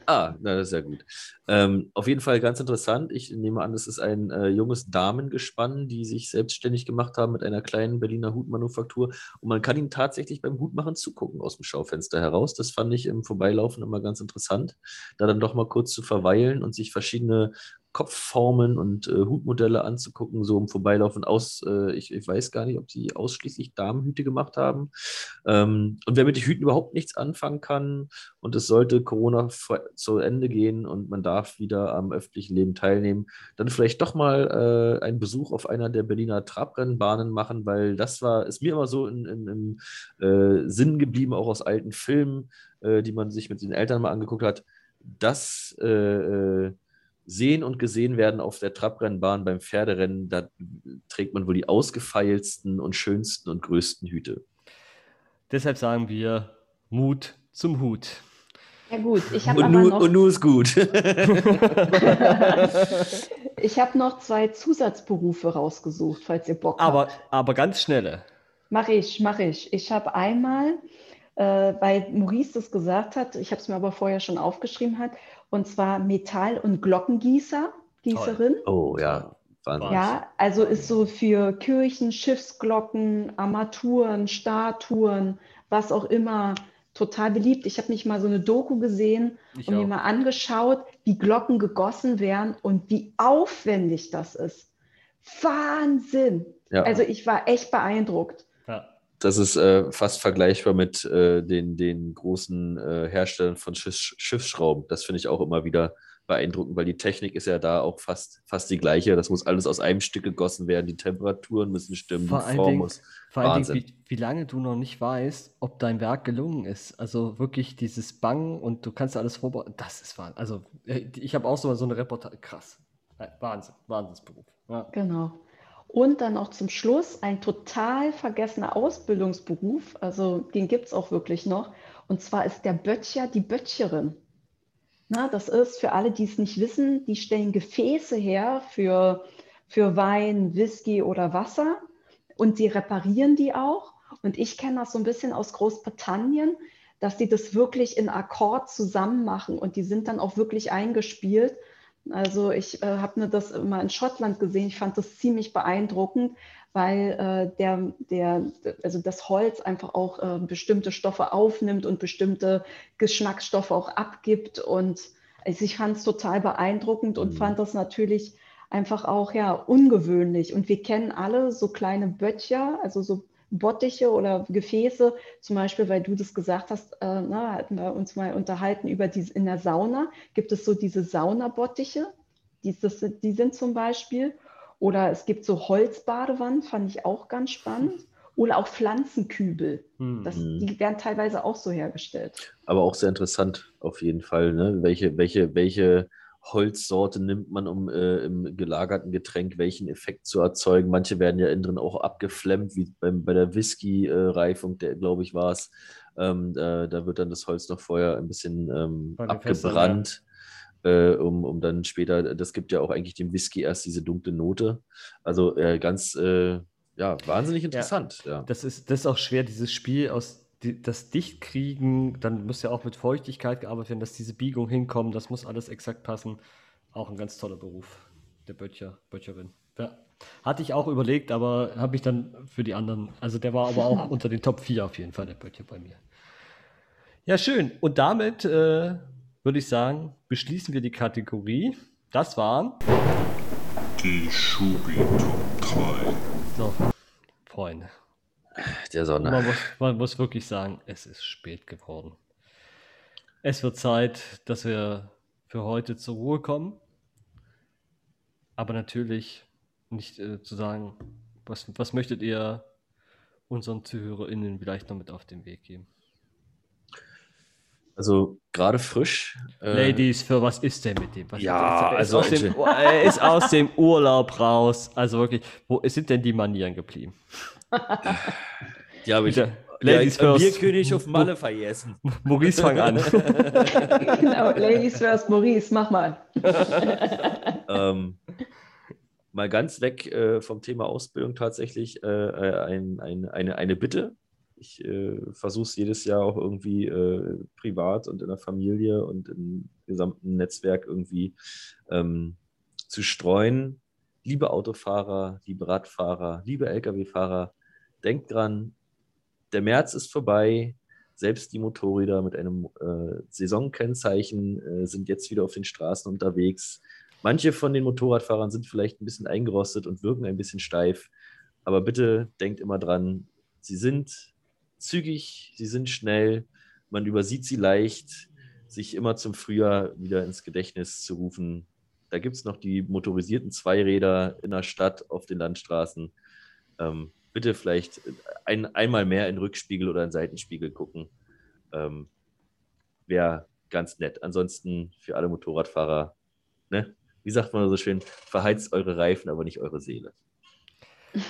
Ah, na, das ist ja gut. Ähm, auf jeden Fall ganz interessant. Ich nehme an, das ist ein äh, junges Damengespann, die sich selbstständig gemacht haben mit einer kleinen Berliner Hutmanufaktur. Und man kann ihnen tatsächlich beim Hutmachen zugucken aus dem Schaufenster heraus. Das fand ich im Vorbeilaufen immer ganz interessant, da dann doch mal kurz zu verweilen und sich verschiedene Kopfformen und äh, Hutmodelle anzugucken, so im Vorbeilaufen aus. Äh, ich, ich, weiß gar nicht, ob sie ausschließlich Damenhüte gemacht haben. Ähm, und wer mit den Hüten überhaupt nichts anfangen kann und es sollte Corona zu Ende gehen und man darf wieder am öffentlichen Leben teilnehmen, dann vielleicht doch mal äh, einen Besuch auf einer der Berliner Trabrennbahnen machen, weil das war, ist mir immer so in, in, im äh, Sinn geblieben, auch aus alten Filmen, äh, die man sich mit den Eltern mal angeguckt hat. Das äh, sehen und gesehen werden auf der Trabrennbahn beim Pferderennen, da trägt man wohl die ausgefeilsten und schönsten und größten Hüte. Deshalb sagen wir Mut zum Hut. Ja gut, ich habe aber noch... Und nur ist gut. Ich habe noch zwei Zusatzberufe rausgesucht, falls ihr Bock Aber, habt. aber ganz schnelle. Mache ich, mache ich. Ich habe einmal, äh, weil Maurice das gesagt hat, ich habe es mir aber vorher schon aufgeschrieben hat, und zwar Metall- und Glockengießer, Gießerin. Oh ja, Wahnsinn. Ja, also ist so für Kirchen, Schiffsglocken, Armaturen, Statuen, was auch immer, total beliebt. Ich habe mich mal so eine Doku gesehen Ich und mir auch. mal angeschaut, wie Glocken gegossen werden und wie aufwendig das ist. Wahnsinn! Ja. Also ich war echt beeindruckt. Das ist äh, fast vergleichbar mit äh, den, den großen äh, Herstellern von Schiff, Schiffsschrauben. Das finde ich auch immer wieder beeindruckend, weil die Technik ist ja da auch fast, fast die gleiche. Das muss alles aus einem Stück gegossen werden. Die Temperaturen müssen stimmen, Vor die allen Form Dingen, muss. vor allen Wahnsinn. Dingen wie, wie lange du noch nicht weißt, ob dein Werk gelungen ist. Also wirklich dieses Bangen und du kannst alles vorbereiten. Das ist Wahnsinn. Also äh, ich habe auch so, so eine Reportage. Krass. Äh, Wahnsinn. Wahnsinnsberuf. Ja. Genau. Und dann noch zum Schluss ein total vergessener Ausbildungsberuf, also den gibt es auch wirklich noch, und zwar ist der Böttcher die Böttcherin. Na, das ist für alle, die es nicht wissen, die stellen Gefäße her für, für Wein, Whisky oder Wasser und sie reparieren die auch. Und ich kenne das so ein bisschen aus Großbritannien, dass die das wirklich in Akkord zusammen machen und die sind dann auch wirklich eingespielt. Also ich äh, habe mir das mal in Schottland gesehen. Ich fand das ziemlich beeindruckend, weil äh, der, der, also das Holz einfach auch äh, bestimmte Stoffe aufnimmt und bestimmte Geschmacksstoffe auch abgibt. Und also ich fand es total beeindruckend und Mhm. fand das natürlich einfach auch ja ungewöhnlich. Und wir kennen alle so kleine Böttcher, also so Bottiche oder Gefäße, zum Beispiel, weil du das gesagt hast, äh, na, hatten wir uns mal unterhalten über diese in der Sauna, gibt es so diese Saunabottiche, die, das, die sind zum Beispiel, oder es gibt so Holzbadewannen, fand ich auch ganz spannend, oder auch Pflanzenkübel, Hm. das, Mhm. die werden teilweise auch so hergestellt. Aber auch sehr interessant auf jeden Fall. Ne? Welche, welche, welche Holzsorte nimmt man, um äh, im gelagerten Getränk welchen Effekt zu erzeugen? Manche werden ja innen drin auch abgeflemmt, wie beim, bei der Whisky-Reifung, der glaube ich war es. Ähm, da, da wird dann das Holz noch vorher ein bisschen ähm, Bei den Fässern, abgebrannt, äh, um, um dann später, das gibt ja auch eigentlich dem Whisky erst diese dunkle Note. Also äh, ganz, äh, ja, wahnsinnig interessant. Ja. Das ist, das ist auch schwer, dieses Spiel aus die, das Dichtkriegen, dann muss ja auch mit Feuchtigkeit gearbeitet werden, dass diese Biegung hinkommen, das muss alles exakt passen. Auch ein ganz toller Beruf, der Böttcher, Böttcherin. Ja. Hatte ich auch überlegt, aber habe ich dann für die anderen, also der war aber auch unter den Top 4 auf jeden Fall, der Böttcher bei mir. Ja, schön. Und damit äh, würde ich sagen, beschließen wir die Kategorie. Das waren, Die Schubi Top 3. so, Freunde, Der Sonne. Man muss, man muss wirklich sagen, es ist spät geworden. Es wird Zeit, dass wir für heute zur Ruhe kommen. Aber natürlich nicht äh, zu sagen, was, was möchtet ihr unseren ZuhörerInnen vielleicht noch mit auf den Weg geben? Also gerade frisch. äh, Ladies, für was ist denn mit dem? Was Ja, ist, also er ist aus dem Urlaub raus. Also wirklich, wo sind denn die Manieren geblieben? Die habe ich. Bitte, Ladies ja, first. Bierkönig auf Malle vergessen. Maurice, fang an. genau, Ladies first, Maurice, mach mal. ähm, mal ganz weg äh, vom Thema Ausbildung tatsächlich äh, äh, ein, ein, eine, eine Bitte. Ich äh, versuche es jedes Jahr auch irgendwie äh, privat und in der Familie und im gesamten Netzwerk irgendwie ähm, zu streuen. Liebe Autofahrer, liebe Radfahrer, liebe Lkw-Fahrer, denkt dran, der März ist vorbei. Selbst die Motorräder mit einem äh, Saisonkennzeichen äh, sind jetzt wieder auf den Straßen unterwegs. Manche von den Motorradfahrern sind vielleicht ein bisschen eingerostet und wirken ein bisschen steif. Aber bitte denkt immer dran, sie sind zügig, sie sind schnell, man übersieht sie leicht, sich immer zum Frühjahr wieder ins Gedächtnis zu rufen. Da gibt es noch die motorisierten Zweiräder in der Stadt, auf den Landstraßen. Ähm, bitte vielleicht ein, einmal mehr in Rückspiegel oder in Seitenspiegel gucken. Ähm, Wäre ganz nett. Ansonsten für alle Motorradfahrer, ne? wie sagt man so schön, verheizt eure Reifen, aber nicht eure Seele.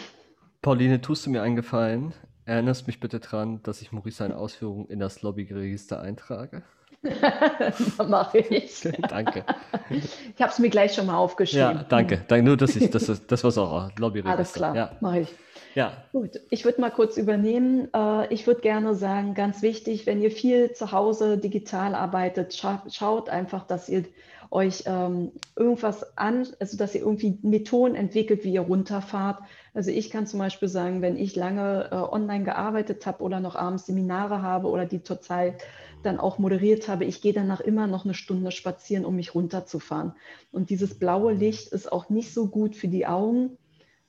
Pauline, tust du mir einen Gefallen? Erinnerst mich bitte dran, dass ich Maurice seine Ausführungen in das Lobbyregister eintrage? Mache ich. danke. Ich habe es mir gleich schon mal aufgeschrieben. Ja, danke. danke. Nur, dass ich, das, das, das war auch Lobbyregister. Alles klar, Ja. mache ich. Ja. Gut, ich würde mal kurz übernehmen. Äh, Ich würde gerne sagen, ganz wichtig, wenn ihr viel zu Hause digital arbeitet, scha schaut einfach, dass ihr euch ähm, irgendwas an, also dass ihr irgendwie Methoden entwickelt, wie ihr runterfahrt. Also ich kann zum Beispiel sagen, wenn ich lange äh, online gearbeitet habe oder noch abends Seminare habe oder die zurzeit dann auch moderiert habe, ich gehe danach immer noch eine Stunde spazieren, um mich runterzufahren. Und dieses blaue Licht ist auch nicht so gut für die Augen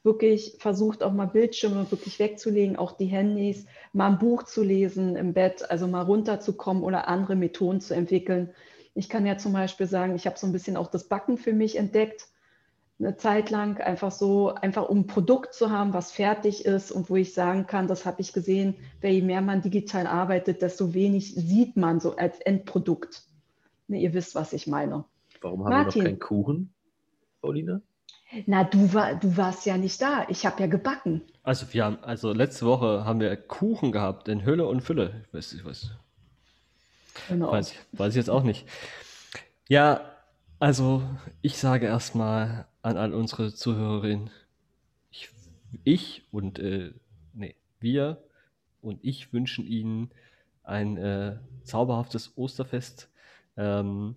wirklich versucht auch mal Bildschirme wirklich wegzulegen, auch die Handys, mal ein Buch zu lesen im Bett, also mal runterzukommen oder andere Methoden zu entwickeln. Ich kann ja zum Beispiel sagen, ich habe so ein bisschen auch das Backen für mich entdeckt, eine Zeit lang, einfach so, einfach um ein Produkt zu haben, was fertig ist und wo ich sagen kann, das habe ich gesehen, weil je mehr man digital arbeitet, desto wenig sieht man so als Endprodukt. Ne, ihr wisst, was ich meine. Warum haben Martin. wir noch keinen Kuchen, Pauline? Na, du, war, du warst ja nicht da. Ich habe ja gebacken. Also wir haben, also letzte Woche haben wir Kuchen gehabt in Hülle und Fülle. Ich weiß, ich weiß, Genau. weiß, ich- weiß ich jetzt auch nicht. Ja, also ich sage erstmal an all unsere Zuhörerinnen, ich, ich und äh, nee, wir und ich wünschen Ihnen ein äh, zauberhaftes Osterfest. Ähm,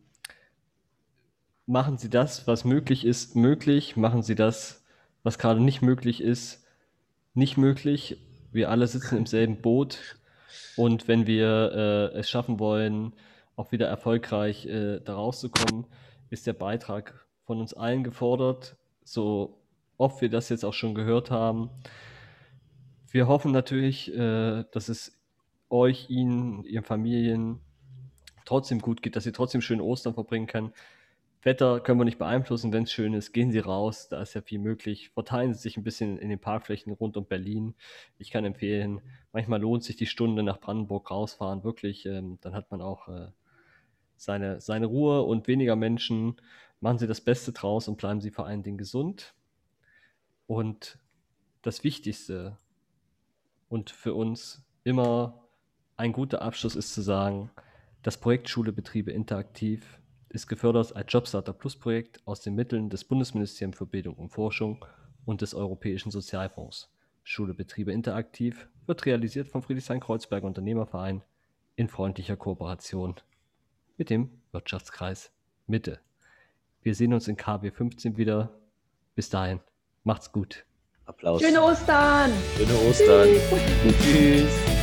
machen Sie das, was möglich ist, möglich. Machen Sie das, was gerade nicht möglich ist, nicht möglich. Wir alle sitzen im selben Boot. Und wenn wir äh, es schaffen wollen, auch wieder erfolgreich äh, da rauszukommen, ist der Beitrag von uns allen gefordert, so oft wir das jetzt auch schon gehört haben. Wir hoffen natürlich, äh, dass es euch, Ihnen, Ihren Familien trotzdem gut geht, dass ihr trotzdem schön Ostern verbringen können. Wetter können wir nicht beeinflussen, wenn es schön ist. Gehen Sie raus, da ist ja viel möglich. Verteilen Sie sich ein bisschen in den Parkflächen rund um Berlin. Ich kann empfehlen, manchmal lohnt sich die Stunde nach Brandenburg rausfahren, wirklich. Ähm, dann hat man auch äh, seine, seine Ruhe und weniger Menschen. Machen Sie das Beste draus und bleiben Sie vor allen Dingen gesund. Und das Wichtigste und für uns immer ein guter Abschluss ist zu sagen, das Projekt Schule Betriebe interaktiv ist gefördert als Jobstarter Plus Projekt aus den Mitteln des Bundesministeriums für Bildung und Forschung und des Europäischen Sozialfonds. Schule Betriebe interaktiv wird realisiert vom Friedrichshain-Kreuzberger Unternehmerverein in freundlicher Kooperation mit dem Wirtschaftskreis Mitte. Wir sehen uns in KW 15 wieder. Bis dahin, macht's gut. Applaus. Schöne Ostern! Schöne Ostern. Tschüss.